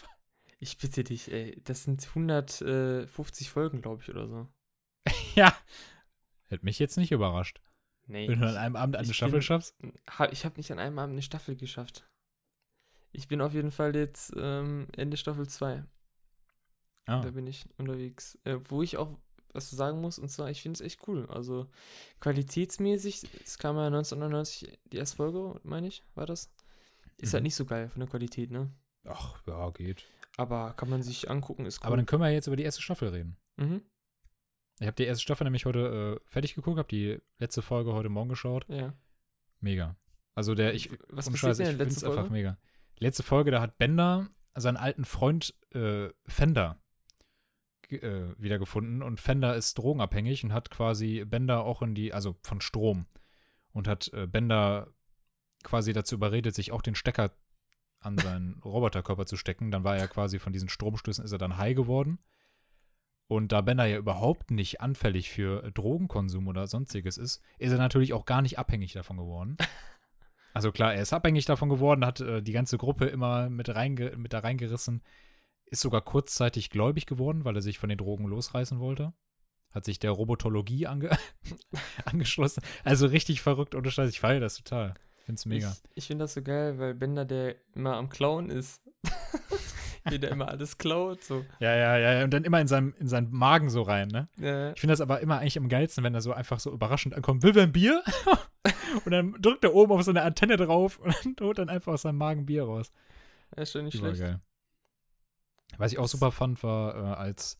Ich bitte dich, ey. Das sind 150 Folgen, glaube ich, oder so. ja. Hätte mich jetzt nicht überrascht. Nee. Wenn du an einem Abend eine ich Staffel bin- schaffst. Ha, ich habe nicht an einem Abend eine Staffel geschafft. Ich bin auf jeden Fall jetzt ähm, Ende Staffel 2. Ah. Da bin ich unterwegs. Äh, wo ich auch was zu sagen muss, und zwar, ich finde es echt cool. Also qualitätsmäßig, es kam ja 1999 die erste Folge, meine ich, war das. Ist halt Mhm. nicht so geil von der Qualität, ne? Ach, ja, geht. Aber kann man sich angucken, ist cool. Aber dann können wir jetzt über die erste Staffel reden. mhm. Ich habe die erste Staffel nämlich heute äh, fertig geguckt, habe die letzte Folge heute Morgen geschaut. Ja. Mega. Also der, ich, was passiert Scheiß, denn ich finde es einfach mega. Die letzte Folge, da hat Bender seinen alten Freund äh, Fender äh, wiedergefunden und Fender ist drogenabhängig und hat quasi Bender auch in die, also von Strom und hat äh, Bender quasi dazu überredet, sich auch den Stecker an seinen Roboterkörper zu stecken. Dann war er quasi von diesen Stromstößen, ist er dann high geworden. Und da Bender ja überhaupt nicht anfällig für Drogenkonsum oder sonstiges ist, ist er natürlich auch gar nicht abhängig davon geworden. Also klar, er ist abhängig davon geworden, hat äh, die ganze Gruppe immer mit, reinge mit da reingerissen, ist sogar kurzzeitig gläubig geworden, weil er sich von den Drogen losreißen wollte. Hat sich der Robotologie ange angeschlossen. Also richtig verrückt, ohne Scheiß. Ich feiere das total. Ich finde es mega. Ich, ich finde das so geil, weil Bender, der immer am Klauen ist. Wie der immer alles klaut, so. Ja, ja, ja, ja. Und dann immer in, seinem, in seinen Magen so rein, ne? Ja, Ich finde das aber immer eigentlich am geilsten, wenn er so einfach so überraschend ankommt. Will wer ein Bier? und dann drückt er oben auf so eine Antenne drauf und dann holt dann einfach aus seinem Magen Bier raus. ist schon nicht Überall schlecht. geil. Was ich auch super fand, war, äh, als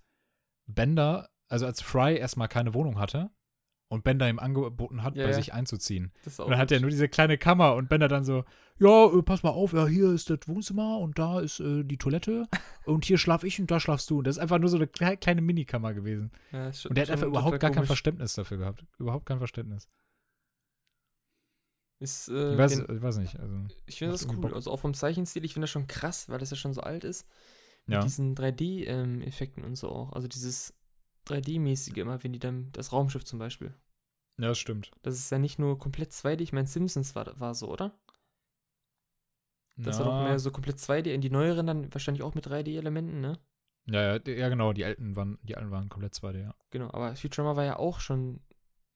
Bender, also als Fry erstmal keine Wohnung hatte und Bender ihm angeboten hat, Ja, bei ja. sich einzuziehen. Und dann hat er nur diese kleine Kammer und Bender dann so, ja, äh, pass mal auf, ja, hier ist das Wohnzimmer und da ist äh, die Toilette und hier schlaf ich und da schlafst du. Und das ist einfach nur so eine klei- kleine Minikammer gewesen. Ja, ist Und der hat einfach überhaupt gar kein komisch. Verständnis dafür gehabt. Überhaupt kein Verständnis. Ist, äh, Ich weiß, ich weiß nicht. Also, ich finde das cool. Bock. Also auch vom Zeichenstil, ich finde das schon krass, weil das ja schon so alt ist. Mit ja. diesen 3D-Effekten und so auch. Also dieses 3D-mäßige immer, wenn die dann, das Raumschiff zum Beispiel. ja, das stimmt. Das ist ja nicht nur komplett 2D, ich meine, Simpsons war, war so, oder? Das war doch Na, mehr so komplett 2D. In die neueren dann wahrscheinlich auch mit 3D-Elementen, ne? ja, ja, ja, genau. Die alten waren, die alten waren komplett 2D, ja. Genau, aber Futurama war ja auch schon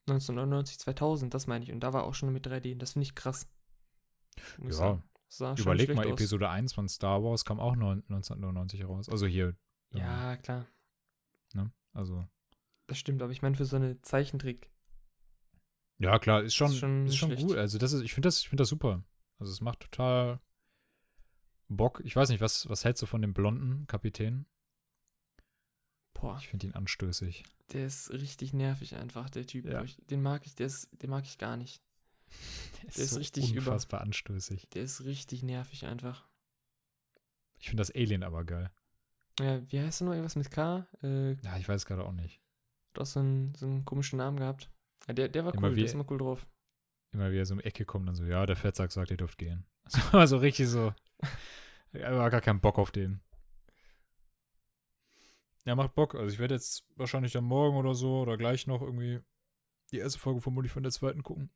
1999, 2000, das meine ich. Und da war auch schon mit 3D. Das finde ich krass. Ja, sagen. Überleg mal, aus. Episode 1 von Star Wars kam auch neun- 1999 raus. Also hier. ähm, Ja, klar. Ne? Also. Das stimmt, aber ich meine für so eine Zeichentrick. Ja, klar, ist schon, Ist schon ist schon gut. Also, das ist, ich finde das, ich finde das super. Also, es macht total Bock. Ich weiß nicht, was, was hältst du von dem blonden Kapitän? Boah, Ich finde ihn anstößig. der ist richtig nervig einfach, der Typ. Ja. Den mag ich, der ist, den mag ich gar nicht. Der ist richtig über- unfassbar anstößig. Der ist richtig nervig einfach. Ich finde das Alien aber geil. Ja, wie heißt er noch irgendwas mit K? Äh, Ja, ich weiß gerade auch nicht. du hast so einen, so einen komischen Namen gehabt. Ja, der, der war Immer cool, wie- der ist immer cool drauf. Immer wieder so um die Ecke kommt, dann so, ja, der Fettsack sagt, ihr dürft gehen. Also, also richtig so. Ich habe gar keinen Bock auf den. Ja, macht Bock. Also ich werde jetzt wahrscheinlich dann morgen oder so oder gleich noch irgendwie die erste Folge vermutlich von der zweiten gucken.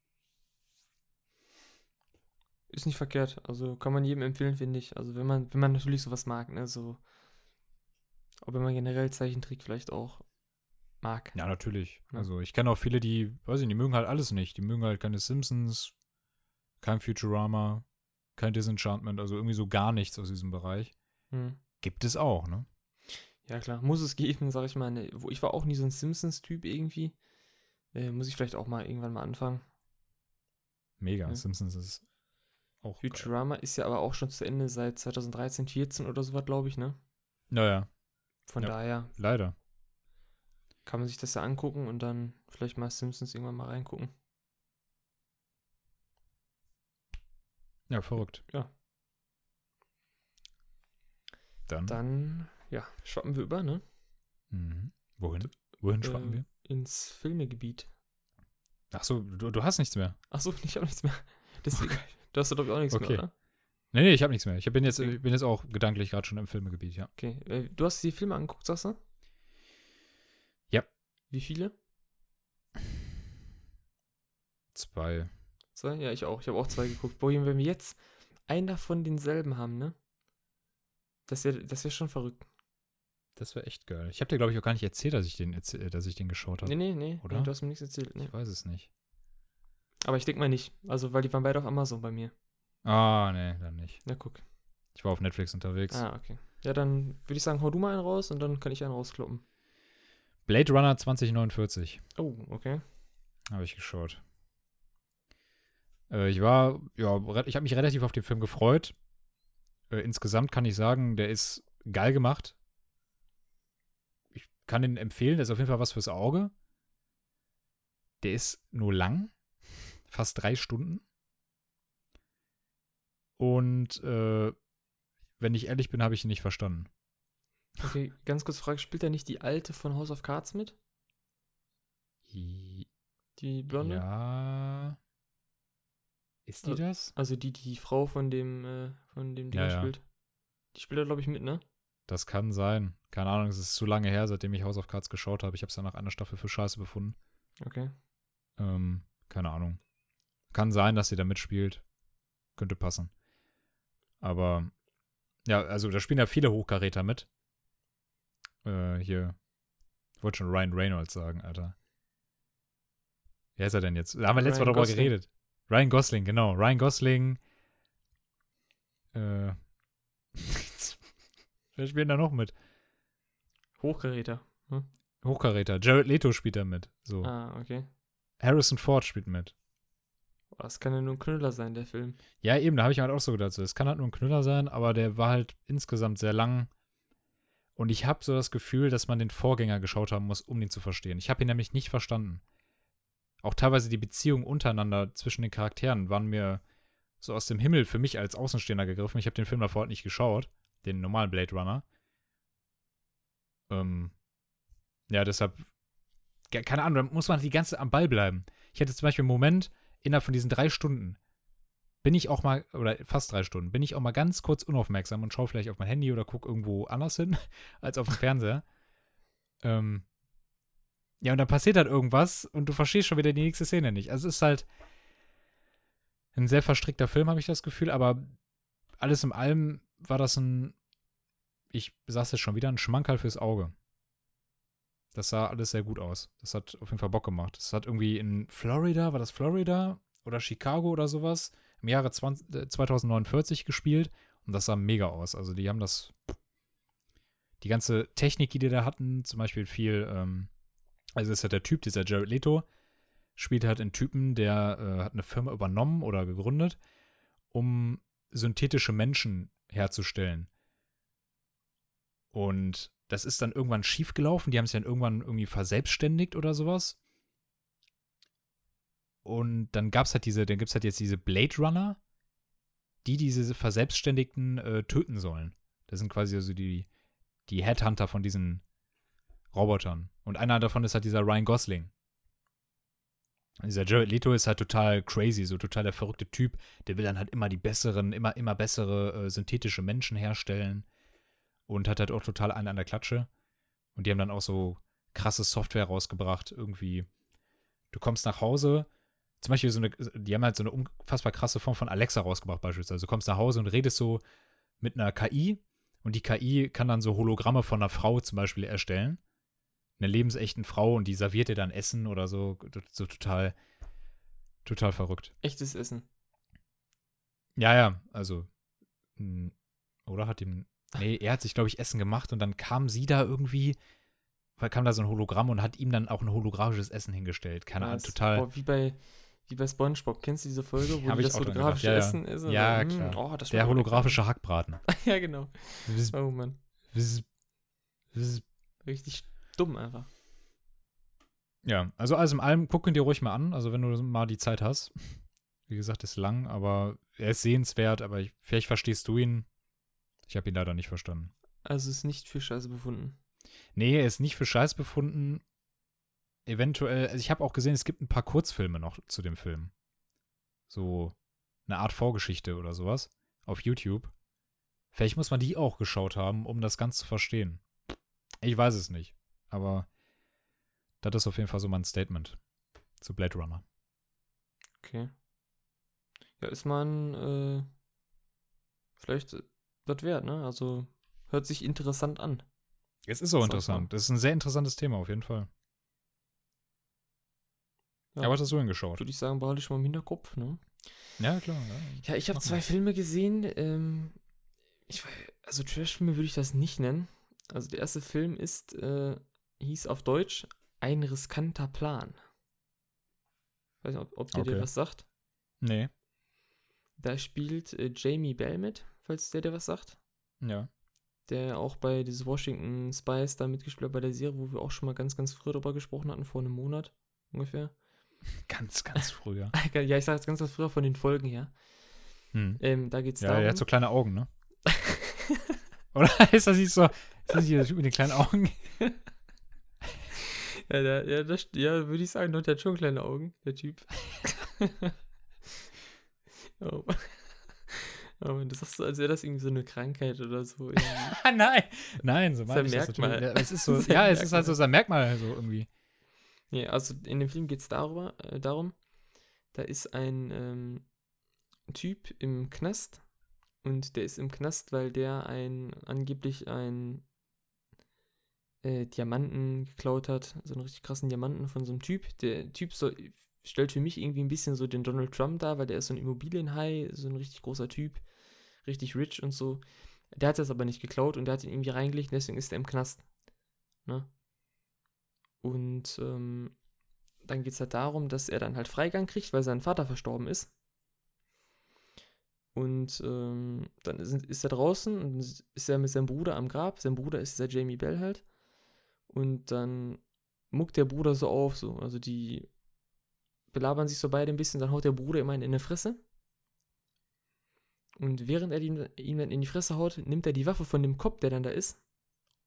Ist nicht verkehrt. Also kann man jedem empfehlen, finde ich. Also wenn man, wenn man natürlich sowas mag, ne, so. Auch wenn man generell Zeichentrick vielleicht auch mag. Ja, natürlich. Ja. Also ich kenne auch viele, die, weiß ich nicht, die mögen halt alles nicht. Die mögen halt keine Simpsons, kein Futurama, kein Disenchantment, also irgendwie so gar nichts aus diesem Bereich. Hm. Gibt es auch, ne? Ja, klar. Muss es geben, sag ich mal. Ne, wo ich war auch nie so ein Simpsons-Typ irgendwie. Äh, muss ich vielleicht auch mal irgendwann mal anfangen. Mega. Ja. Simpsons ist auch geil. Futurama ist ja aber auch schon zu Ende seit 2013, 14 oder sowas, glaube ich, ne? Naja, Von Ja. daher leider. kann man sich das ja angucken und dann vielleicht mal Simpsons irgendwann mal reingucken. Ja, verrückt. Ja. Dann. Dann, ja, schwappen wir über, ne? Mhm. Wohin? Wohin schwappen Äh, wir? Ins Filmegebiet. Achso, du, du hast nichts mehr. Achso, ich habe nichts mehr. Deswegen, du hast doch, glaube ich, auch nichts Okay. mehr, oder? Nee, nee, ich habe nichts mehr. Ich bin jetzt, Okay. bin jetzt auch gedanklich gerade schon im Filmegebiet, ja. Okay. Äh, du hast die Filme angeguckt, sagst du? Ja. Wie viele? Zwei. Zwei? Ja, ich auch. Ich habe auch zwei geguckt. Boah, wenn wir jetzt einen davon denselben haben, ne? Das wäre das wär schon verrückt. Das wäre echt geil. Ich habe dir, glaube ich, auch gar nicht erzählt, dass ich den, dass ich den geschaut habe. Nee, nee, nee. Oder? nee. Du hast mir nichts erzählt. Nee. Ich weiß es nicht. Aber ich denke mal nicht. Also, weil die waren beide auf Amazon bei mir. Ah, nee, dann nicht. Na, guck. Ich war auf Netflix unterwegs. Ah, okay. Ja, dann würde ich sagen, hau du mal einen raus und dann kann ich einen rauskloppen. Blade Runner 2049 Oh, okay. habe ich geschaut. Äh, ich war, ja, ich habe mich relativ auf den Film gefreut. Äh, insgesamt kann ich sagen, der ist geil gemacht. Ich kann den empfehlen, der ist auf jeden Fall was fürs Auge. Der ist nur lang, fast drei Stunden. Und äh, wenn ich ehrlich bin, habe ich ihn nicht verstanden. Okay, ganz kurz Frage: Spielt da nicht die alte von House of Cards mit? Die Blonde? Ja. Ist die Äh, das? Also die, die Frau von dem, äh, von dem Ding Ja, ja. spielt. Die spielt da, glaube ich, mit, ne? Das kann sein. Keine Ahnung, es ist zu lange her, seitdem ich House of Cards geschaut habe. Ich habe es ja nach einer Staffel für scheiße befunden. Okay. Ähm, keine Ahnung. Kann sein, dass sie da mitspielt. Könnte passen. Aber, ja, also da spielen ja viele Hochkaräter mit. Äh, hier. Ich wollte schon Ryan Reynolds sagen, Alter. Wer ist er denn jetzt? Da haben wir letztes Mal drüber Gosling. geredet. Ryan Gosling, genau. Ryan Gosling. Äh. Wer spielt denn da noch mit? Hochgeräter. Hm? Hochkaräter. Jared Leto spielt da mit. So. Ah, okay. Harrison Ford spielt mit. Boah, Das kann ja nur ein Knüller sein, der Film. Ja, eben, da habe ich halt auch so gedacht, es kann halt nur ein Knüller sein, aber der war halt insgesamt sehr lang. Und ich habe so das Gefühl, dass man den Vorgänger geschaut haben muss, um den zu verstehen. Ich habe ihn nämlich nicht verstanden. Auch teilweise die Beziehungen untereinander zwischen den Charakteren waren mir so aus dem Himmel für mich als Außenstehender gegriffen. Ich habe den Film davor halt nicht geschaut, den normalen Blade Runner. Ähm, ja, deshalb, keine Ahnung, da muss man die ganze am Ball bleiben. Ich hatte zum Beispiel einen Moment, innerhalb von diesen drei Stunden, bin ich auch mal, oder fast drei Stunden, bin ich auch mal ganz kurz unaufmerksam und schaue vielleicht auf mein Handy oder gucke irgendwo anders hin, als auf dem Fernseher. ähm, ja, und dann passiert halt irgendwas und du verstehst schon wieder die nächste Szene nicht. Also es ist halt ein sehr verstrickter Film, habe ich das Gefühl, aber alles in allem war das ein, ich sag's jetzt schon wieder, ein Schmankerl fürs Auge. Das sah alles sehr gut aus. Das hat auf jeden Fall Bock gemacht. Das hat irgendwie in Florida, war das Florida oder Chicago oder sowas, im Jahre 20, äh, 2049 gespielt und das sah mega aus. Also die haben das, die ganze Technik, die die da hatten, zum Beispiel viel, ähm, also ist halt der Typ, dieser Jared Leto, spielt halt einen Typen, der äh, hat eine Firma übernommen oder gegründet, um synthetische Menschen herzustellen. Und das ist dann irgendwann schiefgelaufen. Die haben sich dann irgendwann irgendwie verselbstständigt oder sowas. Und dann gab es halt diese, dann gibt es halt jetzt diese Blade Runner, die diese Verselbstständigten äh, töten sollen. Das sind quasi also die, die Headhunter von diesen Robotern. Und einer davon ist halt dieser Ryan Gosling. Dieser Jared Leto ist halt total crazy, so total der verrückte Typ. Der will dann halt immer die besseren, immer, immer bessere äh, synthetische Menschen herstellen. Und hat halt auch total einen an der Klatsche. Und die haben dann auch so krasse Software rausgebracht. Irgendwie, du kommst nach Hause, zum Beispiel so eine, die haben halt so eine unfassbar krasse Form von Alexa rausgebracht, beispielsweise. Du kommst nach Hause und redest so mit einer KI und die KI kann dann so Hologramme von einer Frau zum Beispiel erstellen. Eine lebensechten Frau und die serviert dir dann Essen oder so. So total, total verrückt. Echtes Essen. Ja, ja, also. mh, Oder hat ihm. Nee, er hat sich, glaube ich, Essen gemacht und dann kam sie da irgendwie, weil kam da so ein Hologramm und hat ihm dann auch ein holographisches Essen hingestellt. Keine Ahnung, total. Boah, wie bei, wie bei Spongebob. Kennst du diese Folge, wo die das holographische ja, ja. Essen essen? Ja, Mm, klar. Oh, Der holographische Hackbraten. ja, genau. Oh Mann. Richtig dumm einfach. Ja, also alles in allem, guck ihn dir ruhig mal an, also wenn du mal die Zeit hast. Wie gesagt, ist lang, aber er ist sehenswert, aber ich, vielleicht verstehst du ihn. Ich habe ihn leider nicht verstanden. Also ist nicht für Scheiße befunden. Nee, er ist nicht für Scheiß befunden. Eventuell, also ich habe auch gesehen, es gibt ein paar Kurzfilme noch zu dem Film. So eine Art Vorgeschichte oder sowas. auf YouTube. Vielleicht muss man die auch geschaut haben, um das Ganze zu verstehen. Ich weiß es nicht. Aber das ist auf jeden Fall so mein Statement zu Blade Runner. Okay. Ja, ist man äh, vielleicht das wert, ne? Also hört sich interessant an. Es ist auch Sag interessant. Das ist ein sehr interessantes Thema, auf jeden Fall. Ja. Aber was hast du denn geschaut? Würde ich sagen, behalte ich mal im Hinterkopf, ne? Ja, klar. Ja. Ja, ich habe zwei mal. Filme gesehen. Ähm, ich, also Trash-Filme würde ich das nicht nennen. Also der erste Film ist, äh, hieß auf Deutsch Ein riskanter Plan. Weiß nicht, ob, ob dir der Okay. was sagt. Nee. Da spielt äh, Jamie Bell mit, falls der dir was sagt. Ja. Der auch bei dieses Washington Spice da mitgespielt hat bei der Serie, wo wir auch schon mal ganz, ganz früh drüber gesprochen hatten, vor einem Monat ungefähr. Ganz, ganz früher. ja, ich sage jetzt ganz, ganz früher von den Folgen her. Hm. Ähm, da geht's Ja, darum. er hat so kleine Augen, ne? Oder ist das nicht so? Ist das nicht der Typ mit den kleinen Augen? Ja, der, ja, das, ja würde ich sagen, der hat schon kleine Augen, der Typ. oh. Oh Mann, das du, als wäre das irgendwie so eine Krankheit oder so. nein. Nein, so meine ich das Merkmal. Ja, es ist so, ja, es ist halt so sein Merkmal so irgendwie. nee, also in dem Film geht es darüber, äh, darum, da ist ein ähm, Typ im Knast und der ist im Knast, weil der ein angeblich ein äh, Diamanten geklaut hat, so einen richtig krassen Diamanten von so einem Typ. Der Typ soll, stellt für mich irgendwie ein bisschen so den Donald Trump dar, weil der ist so ein Immobilienhai, so ein richtig großer Typ, richtig rich und so. Der hat das aber nicht geklaut und der hat ihn irgendwie reingelegt, deswegen ist er im Knast. Ne? Und ähm, dann geht es halt darum, dass er dann halt Freigang kriegt, weil sein Vater verstorben ist. Und ähm, dann ist, ist er draußen und ist er mit seinem Bruder am Grab. Sein Bruder ist dieser Jamie Bell halt. Und dann muckt der Bruder so auf, so. Also die belabern sich so beide ein bisschen, dann haut der Bruder immer einen in die Fresse. Und während er ihm, ihm dann in die Fresse haut, nimmt er die Waffe von dem Kopf, der dann da ist,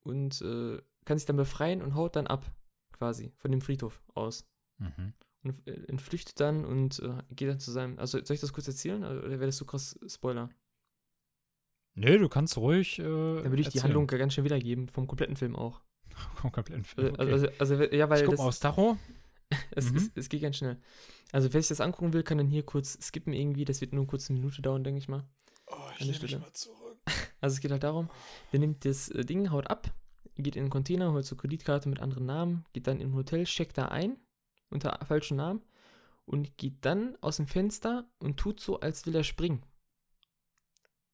und äh, kann sich dann befreien und haut dann ab, quasi, von dem Friedhof aus. Mhm. Und äh, entflüchtet dann und äh, geht dann zu seinem. Also, soll ich das kurz erzählen? Oder wäre das so krass Spoiler? Nee, du kannst ruhig. Äh, Dann würde ich die Handlung ganz schön wiedergeben, vom kompletten Film auch. Komm, komplett Also, Film. Okay. also, also, ja, weil ich guck das, mal aufs Tacho. es, Mhm. es, es geht ganz schnell. Also, wer sich das angucken will, kann dann hier kurz skippen irgendwie. Das wird nur kurz eine Minute dauern, denke ich mal. Oh, ich nehme mich mal zurück. Also, es geht halt darum, der nimmt das äh, Ding, haut ab, geht in den Container, holt so Kreditkarte mit anderen Namen, geht dann in ein Hotel, checkt da ein, unter falschen Namen, und geht dann aus dem Fenster und tut so, als will er springen.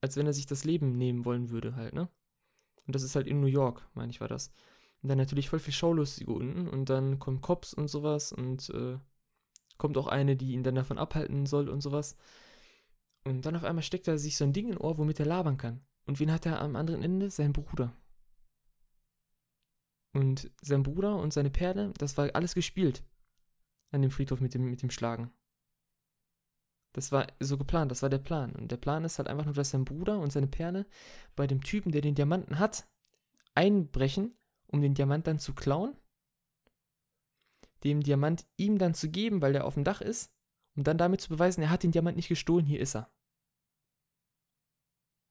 Als wenn er sich das Leben nehmen wollen würde, halt, ne? Und das ist halt in New York, meine ich, war das. Und dann natürlich voll viel Schaulustige unten und dann kommen Cops und sowas und äh, kommt auch eine, die ihn dann davon abhalten soll und sowas. Und dann auf einmal steckt er sich so ein Ding in Ohr, womit er labern kann. Und wen hat er am anderen Ende? Sein Bruder. Und sein Bruder und seine Perle, das war alles gespielt. An dem Friedhof mit dem, mit dem Schlagen. Das war so geplant, das war der Plan. Und der Plan ist halt einfach nur, dass sein Bruder und seine Perle bei dem Typen, der den Diamanten hat, einbrechen, um den Diamant dann zu klauen, dem Diamant ihm dann zu geben, weil der auf dem Dach ist, um dann damit zu beweisen, er hat den Diamant nicht gestohlen, hier ist er.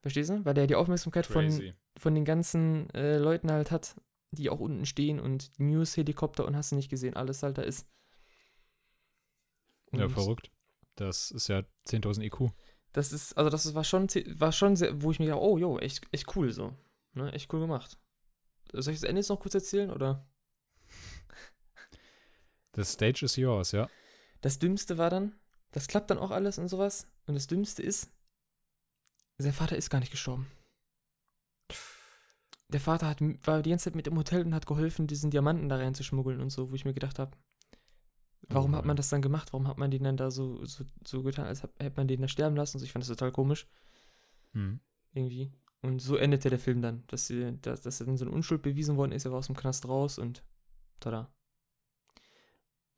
Verstehst du? Weil er die Aufmerksamkeit von, Crazy. von den ganzen äh, Leuten halt hat, die auch unten stehen und News-Helikopter und hast du nicht gesehen, alles halt da ist. Ja, Und verrückt. Das ist ja 10.000 IQ. Das ist, also das war schon, war schon sehr, wo ich mir dachte, oh, jo, echt, echt cool so. Ne, echt cool gemacht. Soll ich das Ende jetzt noch kurz erzählen, oder? The stage is yours, ja. Das Dümmste war dann, das klappt dann auch alles und sowas. Und das Dümmste ist, sein Vater ist gar nicht gestorben. Der Vater hat, war die ganze Zeit mit im Hotel und hat geholfen, diesen Diamanten da reinzuschmuggeln und so, wo ich mir gedacht habe, warum Oh hat man das dann gemacht? Warum hat man den dann da so, so, so getan, als hätte man den da sterben lassen? Also ich fand das total komisch, Hm. irgendwie. Und so endete der Film dann, dass, sie, dass, dass dann so eine Unschuld bewiesen worden ist, er war aus dem Knast raus und tada.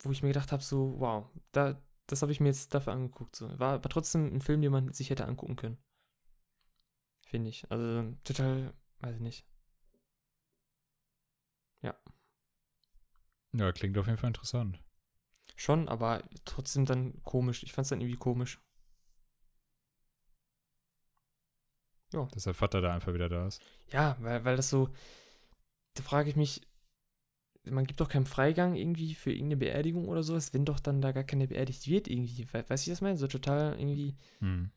Wo ich mir gedacht habe, so, wow, da, das habe ich mir jetzt dafür angeguckt. So. War aber trotzdem ein Film, den man sich hätte angucken können. Finde ich. Also total, weiß ich nicht. Ja, klingt auf jeden Fall interessant. Schon, aber trotzdem dann komisch. Ich fand es dann irgendwie komisch. Ja. Dass der Vater da einfach wieder da ist. Ja, weil, weil das so, da frage ich mich, man gibt doch keinen Freigang irgendwie für irgendeine Beerdigung oder sowas, wenn doch dann da gar keine beerdigt wird irgendwie. We weißt du, was ich meine? So total irgendwie, Hm.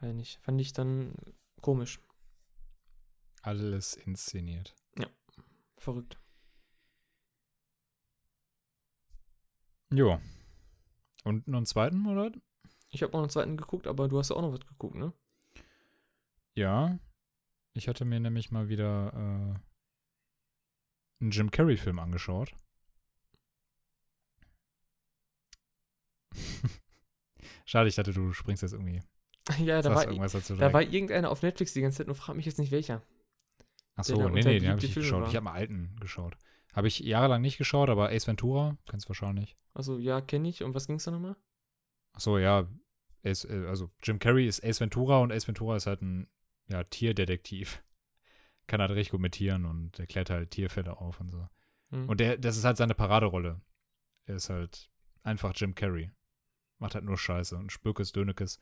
weiß nicht, fand ich dann komisch, Alles inszeniert. verrückt. Jo. Und noch einen zweiten, oder? Ich habe noch einen zweiten geguckt, aber du hast ja auch noch was geguckt, ne? Ja. Ich hatte mir nämlich mal wieder äh, einen Jim Carrey-Film angeschaut. Schade, ich dachte, du springst jetzt irgendwie. ja, da war, da war irgendeiner auf Netflix die ganze Zeit, nur frag mich jetzt nicht welcher. Ach so, nee, nee, den habe ich nicht Filme geschaut. war. Ich habe mal alten geschaut. Habe ich jahrelang nicht geschaut, aber Ace Ventura, kennst du wahrscheinlich. Also, ja, kenne ich. Und was ging's da nochmal? Ach so, ja. Ace, äh, also Jim Carrey ist Ace Ventura und Ace Ventura ist halt ein ja, Tierdetektiv. Kann halt richtig gut mit Tieren und er klärt halt Tierfälle auf und so. Hm. Und der, das ist halt seine Paraderolle. Er ist halt einfach Jim Carrey. Macht halt nur Scheiße und Spürkes, Dönekes.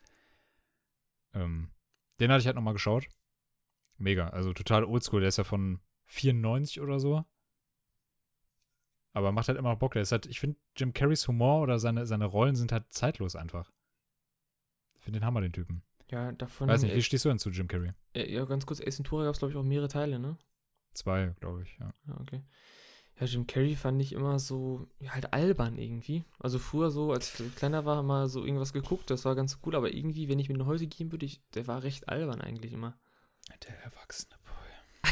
Ähm, den hatte ich halt nochmal geschaut. Mega, also total oldschool. Der ist ja von 94 oder so. Aber macht halt immer noch Bock. Der ist halt, ich finde, Jim Carreys Humor oder seine, seine Rollen sind halt zeitlos einfach. Ich finde den Hammer, den Typen. Ja, davon. Weiß nicht, wie stehst du denn zu Jim Carrey? äh, ja, ganz kurz, Ace Ventura gab es, glaube ich, auch mehrere Teile, ne? Zwei, glaube ich, ja. Ja, okay. Ja, Jim Carrey fand ich immer so, ja, halt albern irgendwie. Also früher so, als ich kleiner war, mal so irgendwas geguckt, das war ganz cool, aber irgendwie, wenn ich mir eine heute geben würde, ich, der war recht albern eigentlich immer. Der erwachsene Boy.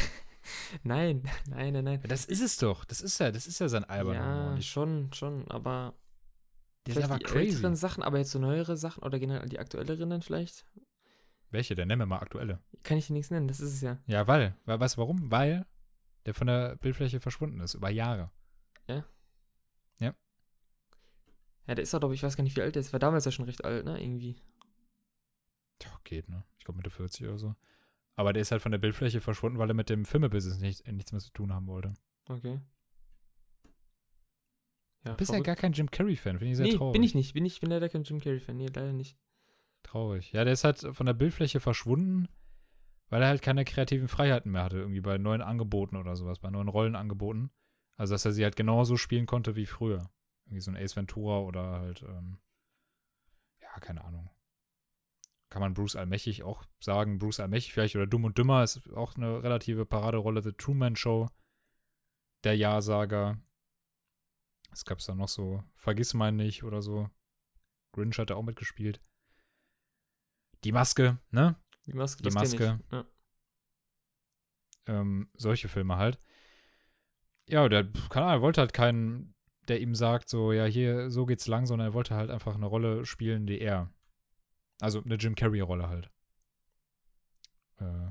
Nein, nein, nein, nein. Das ist es doch. Das ist ja, das ist ja sein alberner ja, Nicht- schon, schon, aber Der ist vielleicht aber die crazy. älteren Sachen, aber jetzt so neuere Sachen oder generell die aktuelleren dann vielleicht, Welche? Der nenn mir mal aktuelle. kann ich dir nichts nennen, das ist es ja. Ja, weil. weil weißt du warum? Weil der von der Bildfläche verschwunden ist, über Jahre. Ja, der ist doch, glaube ich, weiß gar nicht, wie alt der ist. War damals ja schon recht alt, ne? Irgendwie. Tja, geht, ne? Ich glaube Mitte 40 oder so. Aber der ist halt von der Bildfläche verschwunden, weil er mit dem Filmebusiness nicht, nichts mehr zu tun haben wollte. Okay. Ja, Du bist ja gar kein Jim Carrey-Fan, finde ich sehr nee, traurig. bin ich nicht. Bin ich bin leider kein Jim Carrey-Fan. Nee, leider nicht. Traurig. Ja, der ist halt von der Bildfläche verschwunden, weil er halt keine kreativen Freiheiten mehr hatte, irgendwie bei neuen Angeboten oder sowas, bei neuen Rollenangeboten. Also, dass er sie halt genauso spielen konnte wie früher. Irgendwie so ein Ace Ventura oder halt, ähm, ja, keine Ahnung. Kann man Bruce Allmächtig auch sagen, Bruce Allmächtig vielleicht oder Dumm und Dümmer ist auch eine relative Paraderolle. The Truman Show, Der Ja-Sager. Es gab es da noch so, Vergiss mein nicht oder so. Grinch hat da auch mitgespielt. Die Maske, ne? Die Maske, Die Maske. Ja. ähm, solche Filme halt. Ja, der, keine Ahnung, er wollte halt keinen, der ihm sagt, so, ja, hier, so geht's lang, sondern er wollte halt einfach eine Rolle spielen, die er. Also eine Jim Carrey-Rolle halt. Äh.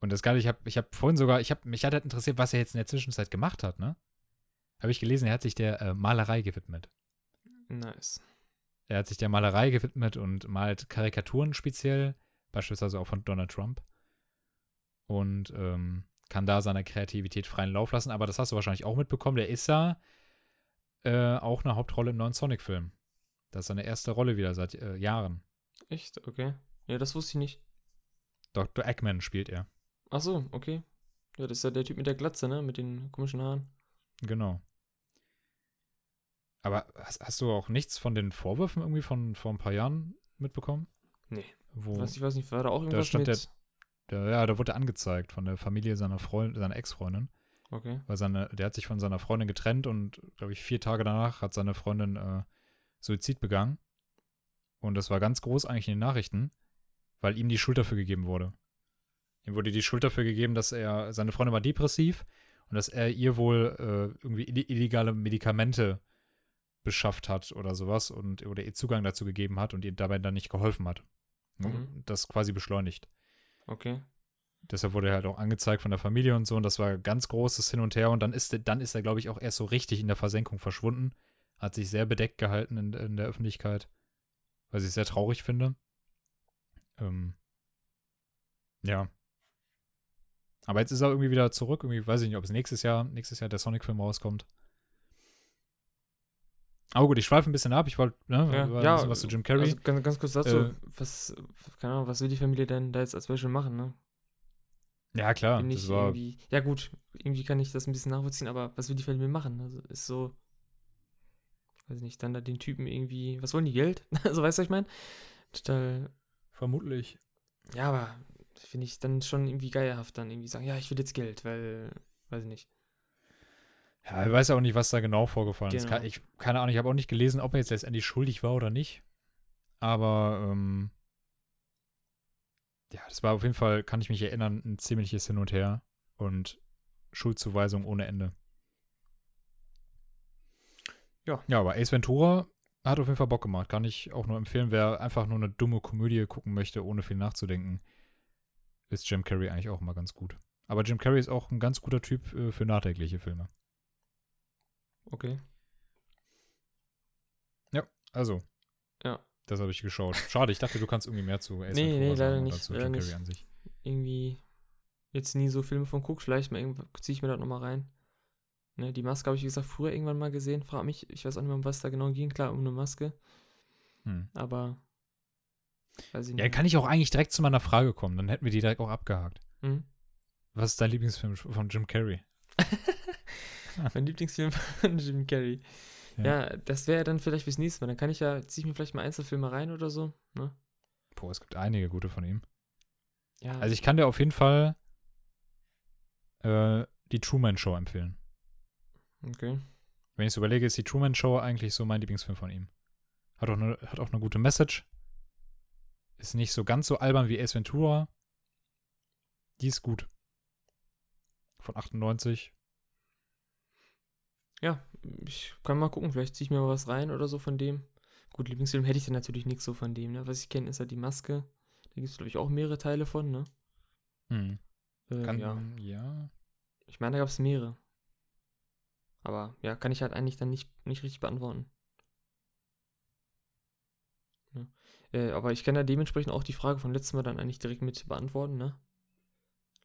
Und das Geile, ich habe ich hab vorhin sogar, ich habe mich hat halt interessiert, was er jetzt in der Zwischenzeit gemacht hat, ne? Habe ich gelesen, er hat sich der äh, Malerei gewidmet. Nice. Er hat sich der Malerei gewidmet und malt Karikaturen speziell, beispielsweise auch von Donald Trump. Und ähm, kann da seiner Kreativität freien Lauf lassen. Aber das hast du wahrscheinlich auch mitbekommen. Der ist ja äh, auch eine Hauptrolle im neuen Sonic-Film. Das ist seine erste Rolle wieder seit äh, Jahren. Echt? Okay. Ja, das wusste ich nicht. Dr. Eggman spielt er. Ach so, okay. Ja, das ist ja der Typ mit der Glatze, ne? Mit den komischen Haaren. Genau. Aber hast, hast du auch nichts von den Vorwürfen irgendwie von vor ein paar Jahren mitbekommen? Nee. Wo, Was, ich weiß nicht, war da auch irgendwas stand mit... der, ja, da wurde er angezeigt von der Familie seiner Freund, seiner Ex-Freundin. Okay. Weil seine, der hat sich von seiner Freundin getrennt und, glaube ich, vier Tage danach hat seine Freundin äh, Suizid begangen. Und das war ganz groß eigentlich in den Nachrichten, weil ihm die Schuld dafür gegeben wurde. Ihm wurde die Schuld dafür gegeben, dass er, seine Freundin war depressiv und dass er ihr wohl äh, irgendwie illegale Medikamente beschafft hat oder sowas und oder ihr Zugang dazu gegeben hat und ihr dabei dann nicht geholfen hat. Mhm. Das quasi beschleunigt. Okay. Deshalb wurde er halt auch angezeigt von der Familie und so und das war ganz großes Hin und Her und dann ist, er- dann ist er, glaube ich, auch erst so richtig in der Versenkung verschwunden. Hat sich sehr bedeckt gehalten in, in der Öffentlichkeit, was ich sehr traurig finde. Ähm, ja. Aber jetzt ist er irgendwie wieder zurück. Irgendwie weiß ich nicht, ob es nächstes Jahr, nächstes Jahr der Sonic-Film rauskommt. Aber gut, ich schweife ein bisschen ab. Ich wollte, ne, Ja, war ein ja, bisschen was zu Jim Carrey. Also ganz, ganz kurz dazu, Äh, was, keine Ahnung, was will die Familie denn da jetzt als Beispiel machen, ne? ja, klar. Bin Das war, irgendwie, ja gut, irgendwie kann ich das ein bisschen nachvollziehen, aber was will die Familie machen? Also ist so, weiß nicht, dann da den Typen irgendwie, was wollen die, Geld? also weißt du, was ich meine? Total, vermutlich. ja, aber finde ich dann schon irgendwie geierhaft, dann irgendwie sagen, ja, ich will jetzt Geld, weil, weiß ich nicht. Ja, ich weiß auch nicht, was da genau vorgefallen ist. Genau. Ke- Ich, keine Ahnung, ich habe auch nicht gelesen, ob er jetzt letztendlich schuldig war oder nicht. Aber, ähm, ja, das war auf jeden Fall, kann ich mich erinnern, ein ziemliches Hin und Her und Schuldzuweisung ohne Ende. Ja. Ja, aber Ace Ventura hat auf jeden Fall Bock gemacht. Kann ich auch nur empfehlen, wer einfach nur eine dumme Komödie gucken möchte, ohne viel nachzudenken, ist Jim Carrey eigentlich auch immer ganz gut. Aber Jim Carrey ist auch ein ganz guter Typ äh, für nachträgliche Filme. Okay. Also. Ja. Das habe ich geschaut. Schade, ich dachte, du kannst irgendwie mehr zu Ace Nee, Ventura nee, leider nicht, leider nicht. An sich. Irgendwie jetzt nie so Filme von guckt, vielleicht ziehe ich mir das nochmal rein. Ne, die Maske habe ich, wie gesagt, früher irgendwann mal gesehen. Frag mich, ich weiß auch nicht mehr, um was da genau ging. Klar, um eine Maske, Hm. aber weiß ich nicht. Ja, kann ich auch eigentlich direkt zu meiner Frage kommen. Dann hätten wir die direkt auch abgehakt. Mhm. Was ist dein Lieblingsfilm von Jim Carrey? Mein Lieblingsfilm von Jim Carrey. Ja. Ja, das wäre dann vielleicht fürs nächste Mal. Dann kann ich ja, ziehe ich mir vielleicht mal Einzelfilme rein oder so. Ne? Boah, es gibt einige gute von ihm. Ja, Also ich kann dir auf jeden Fall äh, die Truman Show empfehlen. okay. Wenn ich es überlege, ist die Truman Show eigentlich so mein Lieblingsfilm von ihm. Hat auch eine, hat auch eine gute Message. Ist nicht so ganz so albern wie Ace Ventura. Die ist gut. Von 98. Ja, ich kann mal gucken, vielleicht ziehe ich mir mal was rein oder so von dem. Gut, Lieblingsfilm hätte ich dann natürlich nichts so von dem, ne? Was ich kenne, ist ja die Maske. Da gibt es, glaube ich, auch mehrere Teile von, ne? Hm. Äh, Kann, ja. ja. Ich meine, da gab es mehrere. Aber ja, kann ich halt eigentlich dann nicht, nicht richtig beantworten. Ja. Äh, aber ich kann ja dementsprechend auch die Frage von letztem Mal dann eigentlich direkt mit beantworten, ne?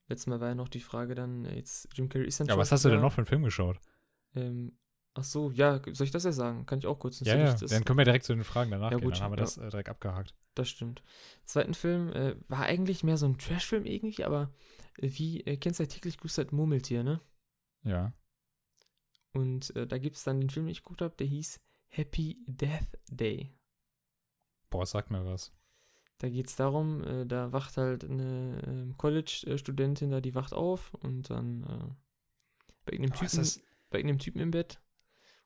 Letztes Mal war ja noch die Frage dann, äh, jetzt Jim Carrey ist dann Ja, was hast du denn noch für einen Film geschaut? Ähm, ach so, ja, soll ich das ja sagen? Kann ich auch kurz. Ja, ja, dann können wir direkt zu den Fragen danach Ja, gehen. gut, Dann haben wir ja. das äh, direkt abgehakt. Das stimmt. Zweiten Film äh, war eigentlich mehr so ein Trashfilm irgendwie, aber äh, wie, äh, kennst du ja täglich grüßt halt Murmeltier, ne? Ja. Und äh, da gibt es dann den Film, den ich geguckt habe, der hieß Happy Death Day. Boah, sag mir was. Da geht es darum, äh, da wacht halt eine ähm, College-Studentin da, die wacht auf und dann bei irgendeinem Oh, ist Typen, das- bei irgendeinem Typen im Bett.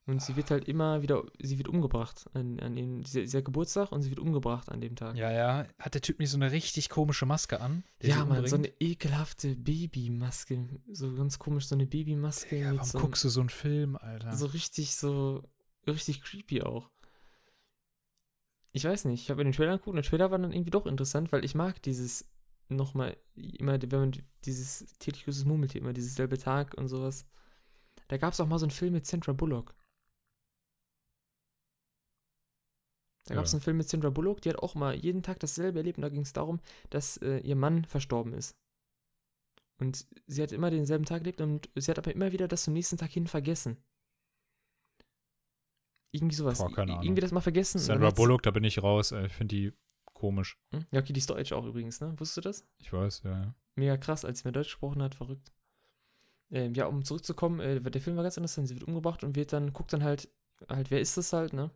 Und sie wird halt immer wieder, sie wird umgebracht an, an dem, sie, sie hat Geburtstag und sie wird umgebracht an dem Tag. Ja, ja. Hat der Typ nicht so eine richtig komische Maske an? Ja, Mann, so eine ekelhafte Babymaske. So ganz komisch, so eine Babymaske mit warum so, guckst du so einen Film, Alter? so richtig, so richtig creepy auch. Ich weiß nicht, ich habe mir den Trailer angeguckt und der Trailer war dann irgendwie doch interessant, weil ich mag dieses nochmal, immer, wenn man dieses täglich grüßes Murmeltier, immer dieses selbe Tag und sowas. Da gab es auch mal so einen Film mit Sandra Bullock. Da gab es einen Film mit Sandra Bullock, die hat auch mal jeden Tag dasselbe erlebt und da ging es darum, dass äh, ihr Mann verstorben ist. Und sie hat immer denselben Tag erlebt und sie hat aber immer wieder das zum nächsten Tag hin vergessen. Irgendwie sowas. Boah, keine Ahnung. Irgendwie das mal vergessen. Sandra Bullock, da bin ich raus. Ich finde die komisch. Hm? Ja, okay, die ist deutsch auch übrigens, ne? Wusstest du das? Ich weiß, ja. ja. Mega krass, als sie mir Deutsch gesprochen hat, verrückt. Ähm, ja, um zurückzukommen, äh, der Film war ganz interessant. Sie wird umgebracht und wird dann, guckt dann halt, halt, wer ist das halt, ne?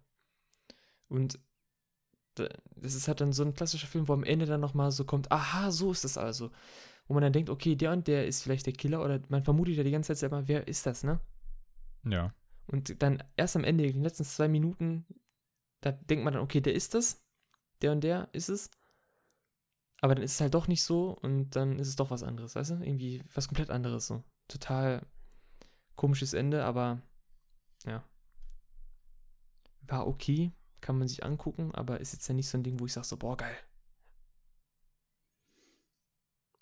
Und da, das ist halt dann so ein klassischer Film, wo am Ende dann nochmal so kommt, aha, so ist das also. Wo man dann denkt, okay, der und der ist vielleicht der Killer oder man vermutet ja die ganze Zeit selber, wer ist das, ne? Ja. Und dann erst am Ende, in den letzten zwei Minuten, da denkt man dann, okay, der ist das. Der und der ist es. Aber dann ist es halt doch nicht so und dann ist es doch was anderes, weißt du? Irgendwie was komplett anderes so. Total komisches Ende, aber ja. War okay, kann man sich angucken, aber ist jetzt ja nicht so ein Ding, wo ich sage so, boah, geil.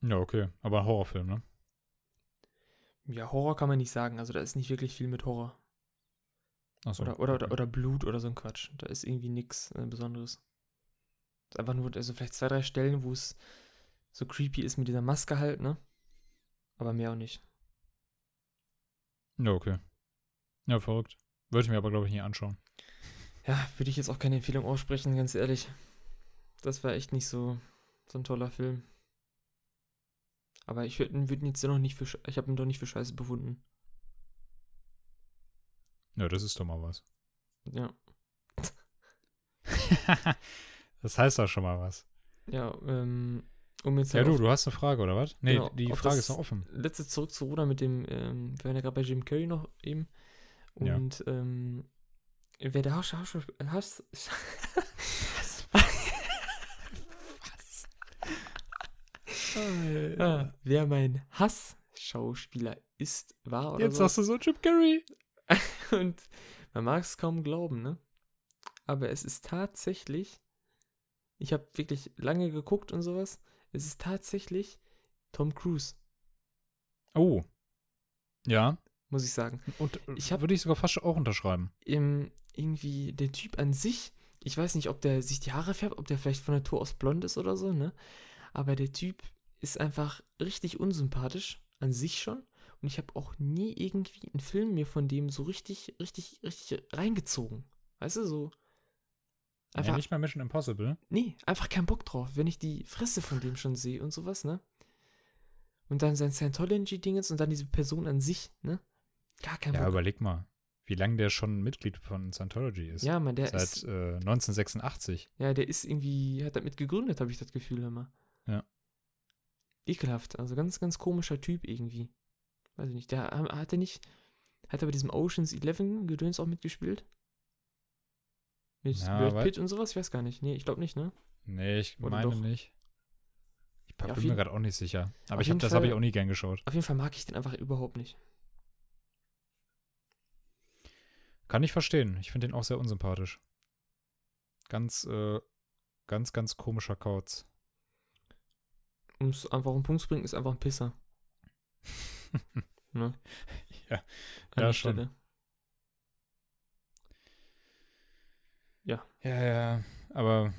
Ja, okay. Aber Horrorfilm, ne? Ja, Horror kann man nicht sagen, also da ist nicht wirklich viel mit Horror. Achso. Oder, oder, oder, oder Blut oder so ein Quatsch. Da ist irgendwie nichts äh, Besonderes. ist einfach nur, also vielleicht zwei, drei Stellen, wo es so creepy ist mit dieser Maske halt, ne? Aber mehr auch nicht. Ja, okay. Ja, verrückt. Würde ich mir aber, glaube ich, nie anschauen. Ja, würde ich jetzt auch keine Empfehlung aussprechen, ganz ehrlich. Das war echt nicht so, so ein toller Film. Aber ich würde würd ihn jetzt noch nicht für, ich habe ihn doch nicht für scheiße befunden. Ja, das ist doch mal was. Ja, das heißt doch schon mal was. ja, ähm, um jetzt Ja, du, du hast eine Frage, oder was? Nee, Genau, die Frage ist noch offen. letzte zurück zu Ruder mit dem, ähm, wir waren ja gerade bei Jim Carrey noch eben. Ja. Und, ähm, wer der Haus, Haus, Haus, ah, wer mein Hass-Schauspieler ist, war oder Jetzt so. sagst du so Jim Carrey. Und man mag es kaum glauben, ne? Aber es ist tatsächlich, ich habe wirklich lange geguckt und sowas, es ist tatsächlich Tom Cruise, Oh. Ja. muss ich sagen. Und Ich hab- würde ich sogar fast auch unterschreiben. Im, irgendwie der Typ an sich, ich weiß nicht, ob der sich die Haare färbt, ob der vielleicht von Natur aus blond ist oder so, ne? Aber der Typ ist einfach richtig unsympathisch an sich schon. Und ich habe auch nie irgendwie einen Film mir von dem so richtig, richtig, richtig reingezogen. Weißt du, so. Ja, Einfach, nicht mal Mission Impossible. nee, einfach keinen Bock drauf, wenn ich die Fresse von dem schon sehe und sowas, ne? Und dann sein Scientology-Dingens und dann diese Person an sich, ne? Gar kein Ja, Bock. überleg mal, wie lange der schon Mitglied von Scientology ist. Ja, man, der Seit ist, äh, 1986. ja, der ist irgendwie, hat damit gegründet, habe ich das Gefühl immer. Ja. Ekelhaft, also ganz, ganz komischer Typ irgendwie. Weiß ich nicht, der ha- hat er nicht, hat er bei diesem Oceans 11 Gedöns auch mitgespielt? Mit Ja, Brad Pitt und sowas? Ich weiß gar nicht. Nee, ich glaube nicht, ne? Nee, ich Oder meine doch? nicht. Ich Ja, bin mir gerade auch nicht sicher. Aber ich hab, das habe ich auch nie gern geschaut. Auf jeden Fall mag ich den einfach überhaupt nicht. Kann ich verstehen. Ich finde den auch sehr unsympathisch. Ganz, äh, ganz, ganz komischer Kauz. Um es einfach auf den Punkt zu bringen, ist einfach ein Pisser. ne? Ja. An Ja, der schon. Stelle. Ja, ja, aber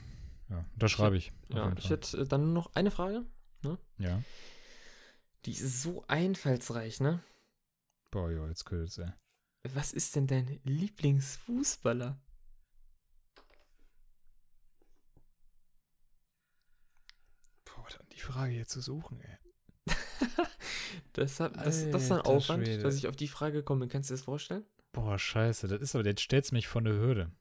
ja, unterschreibe ich. auf Ja, ich hätte äh, dann noch eine Frage. Ja. Die ist so einfallsreich, ne? Boah, ja, jetzt könnte es, ey. Was ist denn dein Lieblingsfußballer? Boah, hat die Frage jetzt zu suchen, ey. Das, hat, das, das ist ein Alter Aufwand, Schwede. dass ich auf die Frage komme. Kannst du dir das vorstellen? Boah, scheiße, das ist aber, jetzt stellst du mich vor eine Hürde.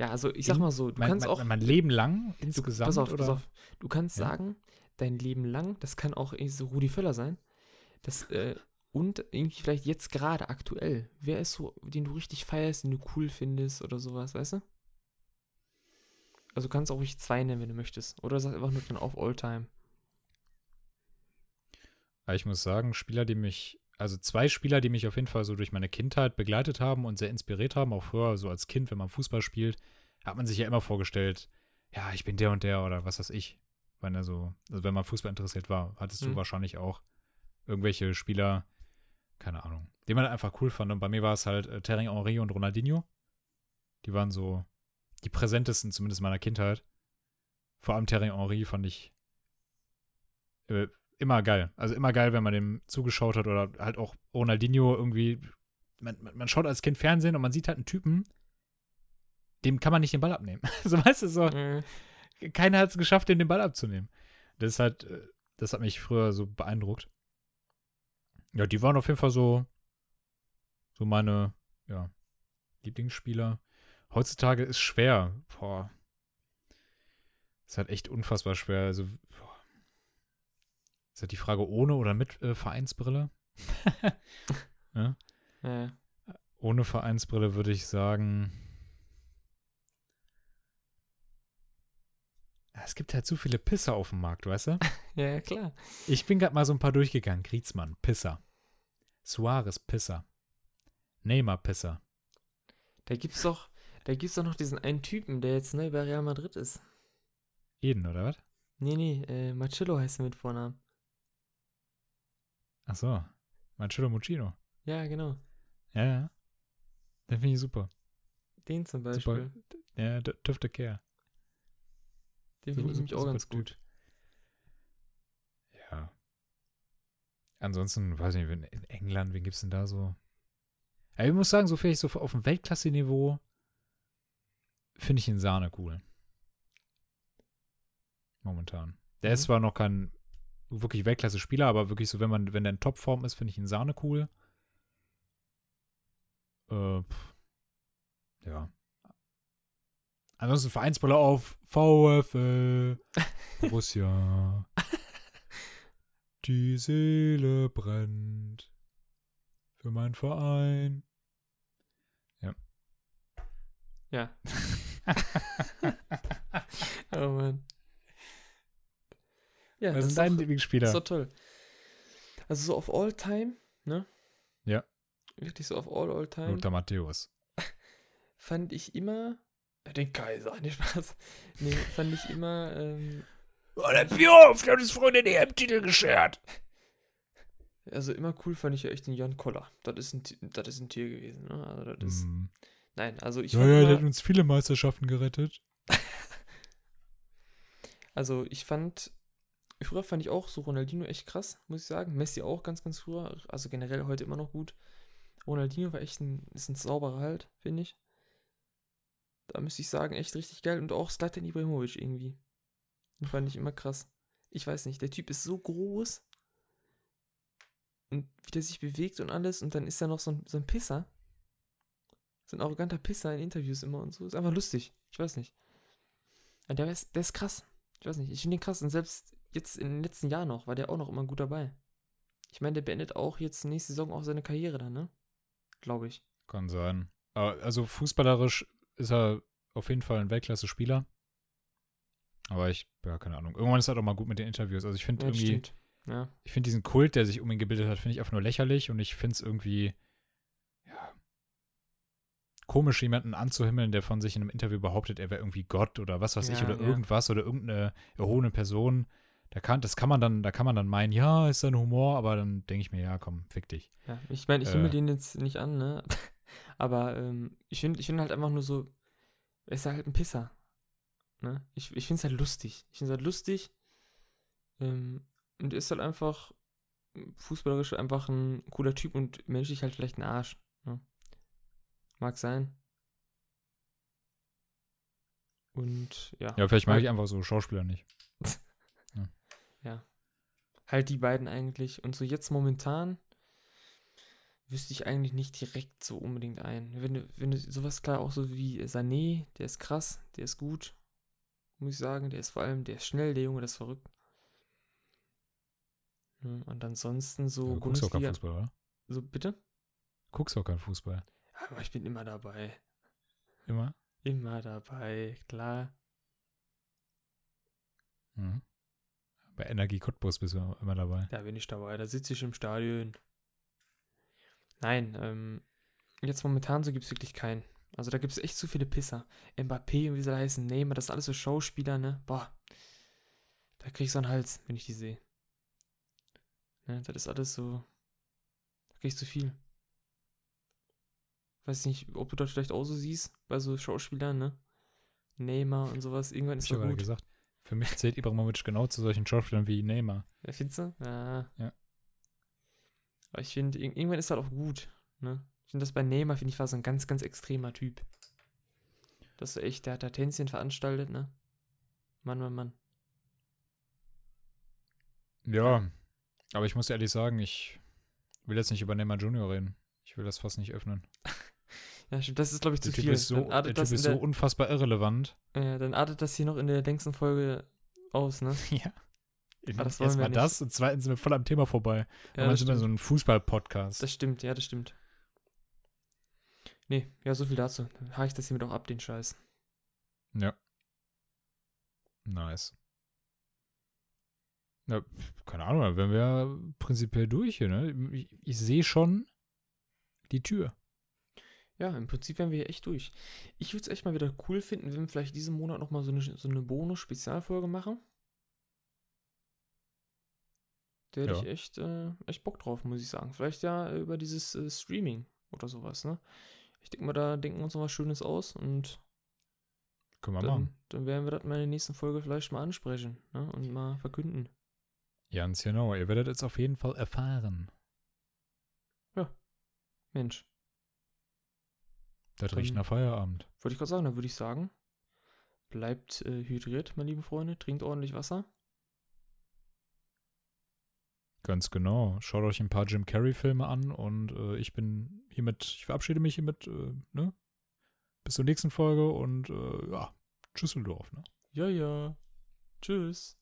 Ja, also ich sag mal so, du mein, kannst mein, auch. Mein Leben lang du, insgesamt, pass auf, oder? pass auf. Du kannst Ja. sagen, dein Leben lang, das kann auch so Rudi Völler sein. Das, äh, und irgendwie vielleicht jetzt gerade aktuell. Wer ist so, den du richtig feierst, den du cool findest oder sowas, weißt du? Also du kannst auch ruhig zwei nennen, wenn du möchtest. Oder sag einfach nur dann auf Alltime. Aber ich muss sagen, Spieler, die mich, also zwei Spieler, die mich auf jeden Fall so durch meine Kindheit begleitet haben und sehr inspiriert haben, auch früher so als Kind, wenn man Fußball spielt, hat man sich ja immer vorgestellt, ja, ich bin der und der oder was weiß ich. Wenn er so, also wenn man Fußball interessiert war, hattest du Mhm. wahrscheinlich auch irgendwelche Spieler, keine Ahnung, die man einfach cool fand. Und bei mir war es halt äh, Terry Henry und Ronaldinho. Die waren so die präsentesten, zumindest in meiner Kindheit. Vor allem Terry Henry fand ich äh, immer geil. Also immer geil, wenn man dem zugeschaut hat oder halt auch Ronaldinho irgendwie. Man, man, schaut als Kind Fernsehen und man sieht halt einen Typen, dem kann man nicht den Ball abnehmen. so weißt du, so, Äh, keiner hat es geschafft, dem den Ball abzunehmen. Das halt, äh, das hat mich früher so beeindruckt. Ja, die waren auf jeden Fall so, so meine, ja, Lieblingsspieler. Heutzutage ist schwer. Boah. Ist halt echt unfassbar schwer. Also, boah. Ist halt die Frage ohne oder mit äh, Vereinsbrille? ja? äh, Ohne Vereinsbrille würde ich sagen. Ja, Es gibt halt zu viele Pisser auf dem Markt, weißt du? ja, ja, klar. Ich bin gerade mal so ein paar durchgegangen. Griezmann, Pisser. Suarez, Pisser. Neymar, Pisser. Da gibt's doch, da gibt's doch noch diesen einen Typen, der jetzt neu bei Real Madrid ist. Eden, oder was? Nee, nee, äh, Marcello heißt er mit Vornamen. Ach so. Marcello Muccino. Ja, genau. Ja, ja. Den finde ich super. Den zum Super. Beispiel. Ja, d- dürfte Care. Den Super, finde ich nämlich super, auch super ganz gut. Ja. Ansonsten, weiß ich nicht, in England, wen gibt's denn da so? Ja, ich muss sagen, so vielleicht so auf dem Weltklasse-Niveau finde ich ihn Sahne cool. Momentan. Der ist Mhm. zwar noch kein wirklich Weltklasse-Spieler, aber wirklich so, wenn man, wenn der in Topform ist, finde ich ihn Sahne cool. Äh, ja. Ansonsten Vereinsballer auf VfL Borussia. Die Seele brennt für meinen Verein. Ja. oh Mann. Ja, Was das ist dein doch, Lieblingsspieler? ist doch toll. Also so auf All Time, ne? Ja. Wirklich so auf All All Time. Lothar Matthäus. fand ich immer. Den Kaiser, nicht Spaß. Nee, fand ich immer. Ähm, Oh, der Björf, der hat uns Freunde den EM-Titel geschert. also immer cool fand ich ja echt den Jan Koller. Das ist ein, das ist ein Tier gewesen, ne? Also das ist. Mm. Nein, also ich Ja, fand ja, der immer, hat uns viele Meisterschaften gerettet. Also ich fand. Früher fand ich auch so Ronaldinho echt krass, muss ich sagen. Messi auch ganz, ganz früher. Also generell heute immer noch gut. Ronaldinho war echt ein, ist ein sauberer halt, finde ich. Da müsste ich sagen, echt richtig geil. Und auch Zlatan Ibrahimovic irgendwie. Den fand ich immer krass. Ich weiß nicht, der Typ ist so groß. Und wie der sich bewegt und alles. Und dann ist er noch so ein, so ein Pisser. So ein arroganter Pisser in Interviews immer und so. Ist einfach lustig. Ich weiß nicht. Der, ist, der ist krass. Ich weiß nicht. Ich finde den krass. Und selbst jetzt in den letzten Jahren noch war der auch noch immer gut dabei. Ich meine, der beendet auch jetzt nächste Saison auch seine Karriere dann, ne? Glaube ich. Kann sein. Aber also fußballerisch ist er auf jeden Fall ein Weltklasse-Spieler. Aber ich, ja, keine Ahnung. Irgendwann ist er doch mal gut mit den Interviews. Also ich finde Ja, irgendwie. Ja. ich finde diesen Kult, der sich um ihn gebildet hat, finde ich einfach nur lächerlich und ich finde es irgendwie, ja, komisch, jemanden anzuhimmeln, der von sich in einem Interview behauptet, er wäre irgendwie Gott oder was weiß ich Ja, oder ja. irgendwas oder irgendeine erhobene Person. Da kann, das kann man dann, da kann man dann meinen, ja, ist sein Humor, aber dann denke ich mir, ja, komm, fick dich. Ja, ich meine, ich Äh. himmel den jetzt nicht an, ne? Aber ähm, ich finde ich find halt einfach nur so, er ist halt ein Pisser. Ne? Ich, ich finde es halt lustig. Ich finde es halt lustig. Ähm, und er ist halt einfach fußballerisch einfach ein cooler Typ und menschlich halt vielleicht ein Arsch. Ne? Mag sein. Und ja. Ja, vielleicht mag ich einfach so Schauspieler nicht. halt die beiden eigentlich. Und so jetzt momentan wüsste ich eigentlich nicht direkt so unbedingt ein. Wenn du, wenn du sowas klar auch so wie Sané, der ist krass, der ist gut, muss ich sagen. Der ist vor allem, der ist schnell, der Junge, der ist verrückt. Ja, Und ansonsten so du guckst auch Bundesliga. Fußball, oder? So bitte? Guckst auch keinen Fußball. Aber ich bin immer dabei. Immer? Immer dabei, klar. Mhm. Bei Energie Cottbus bist du immer dabei. Da bin ich dabei, da sitze ich im Stadion. Nein, ähm, jetzt momentan so gibt es wirklich keinen. Also da gibt es echt zu viele Pisser. Mbappé und wie sie da heißen, Neymar, das sind alles so Schauspieler, ne? Boah. Da krieg ich so einen Hals, wenn ich die sehe. Ne, das ist alles so. Da krieg ich zu viel. Weiß nicht, ob du das vielleicht auch so siehst, bei so Schauspielern, ne? Neymar und sowas. Irgendwann ist ich gerade gut. gesagt. Für mich zählt Ibrahimovic genau zu solchen Schauspielern wie Neymar. Ja, findest du? Ja. Ja. Aber ich finde, ir- irgendwann ist halt auch gut. Ne? Ich finde das bei Neymar, finde ich, war so ein ganz, ganz extremer Typ. Das ist so echt, der hat da Tänzchen veranstaltet, ne? Mann, Mann, Mann. Ja, aber ich muss ehrlich sagen, ich will jetzt nicht über Neymar Junior reden. Ich will das fast nicht öffnen. Ja, stimmt, das ist, glaube ich, zu Der Typ viel. ist so, der typ das ist in so unfassbar irrelevant. der, äh, dann artet das hier noch in der längsten Folge aus, ne? Ja. Ah, Erstmal das und zweitens sind wir voll am Thema vorbei. Ja, das dann sind wir stimmt. so ein Fußball-Podcast. das stimmt, ja, das stimmt. Nee, ja, so viel dazu. Dann hake ich das hiermit auch ab, den Scheiß. Ja. Nice. Ja, keine Ahnung, dann wären wir ja prinzipiell durch hier, ne? Ich, ich sehe schon die Tür. Ja, im Prinzip wären wir hier echt durch. Ich würde es echt mal wieder cool finden, wenn wir vielleicht diesen Monat nochmal so eine, so eine Bonus-Spezialfolge machen. Da hätte Ja. ich echt, äh, echt Bock drauf, muss ich sagen. Vielleicht ja über dieses äh, Streaming oder sowas, ne? Ich denke mal, da denken wir uns noch was Schönes aus und Können wir machen. dann, dann werden wir das mal in der nächsten Folge vielleicht mal ansprechen ne? und mal verkünden. Ganz genau. Ihr werdet es auf jeden Fall erfahren. Mensch. Das riecht nach Feierabend. Wollte ich gerade sagen, dann würde ich sagen, bleibt äh, hydriert, meine lieben Freunde, trinkt ordentlich Wasser. Ganz genau. Schaut euch ein paar Jim Carrey-Filme an und äh, ich bin hiermit, ich verabschiede mich hiermit, äh, ne? Bis zur nächsten Folge und äh, ja, Tschüsseldorf, ne? Ja, ja. Tschüss.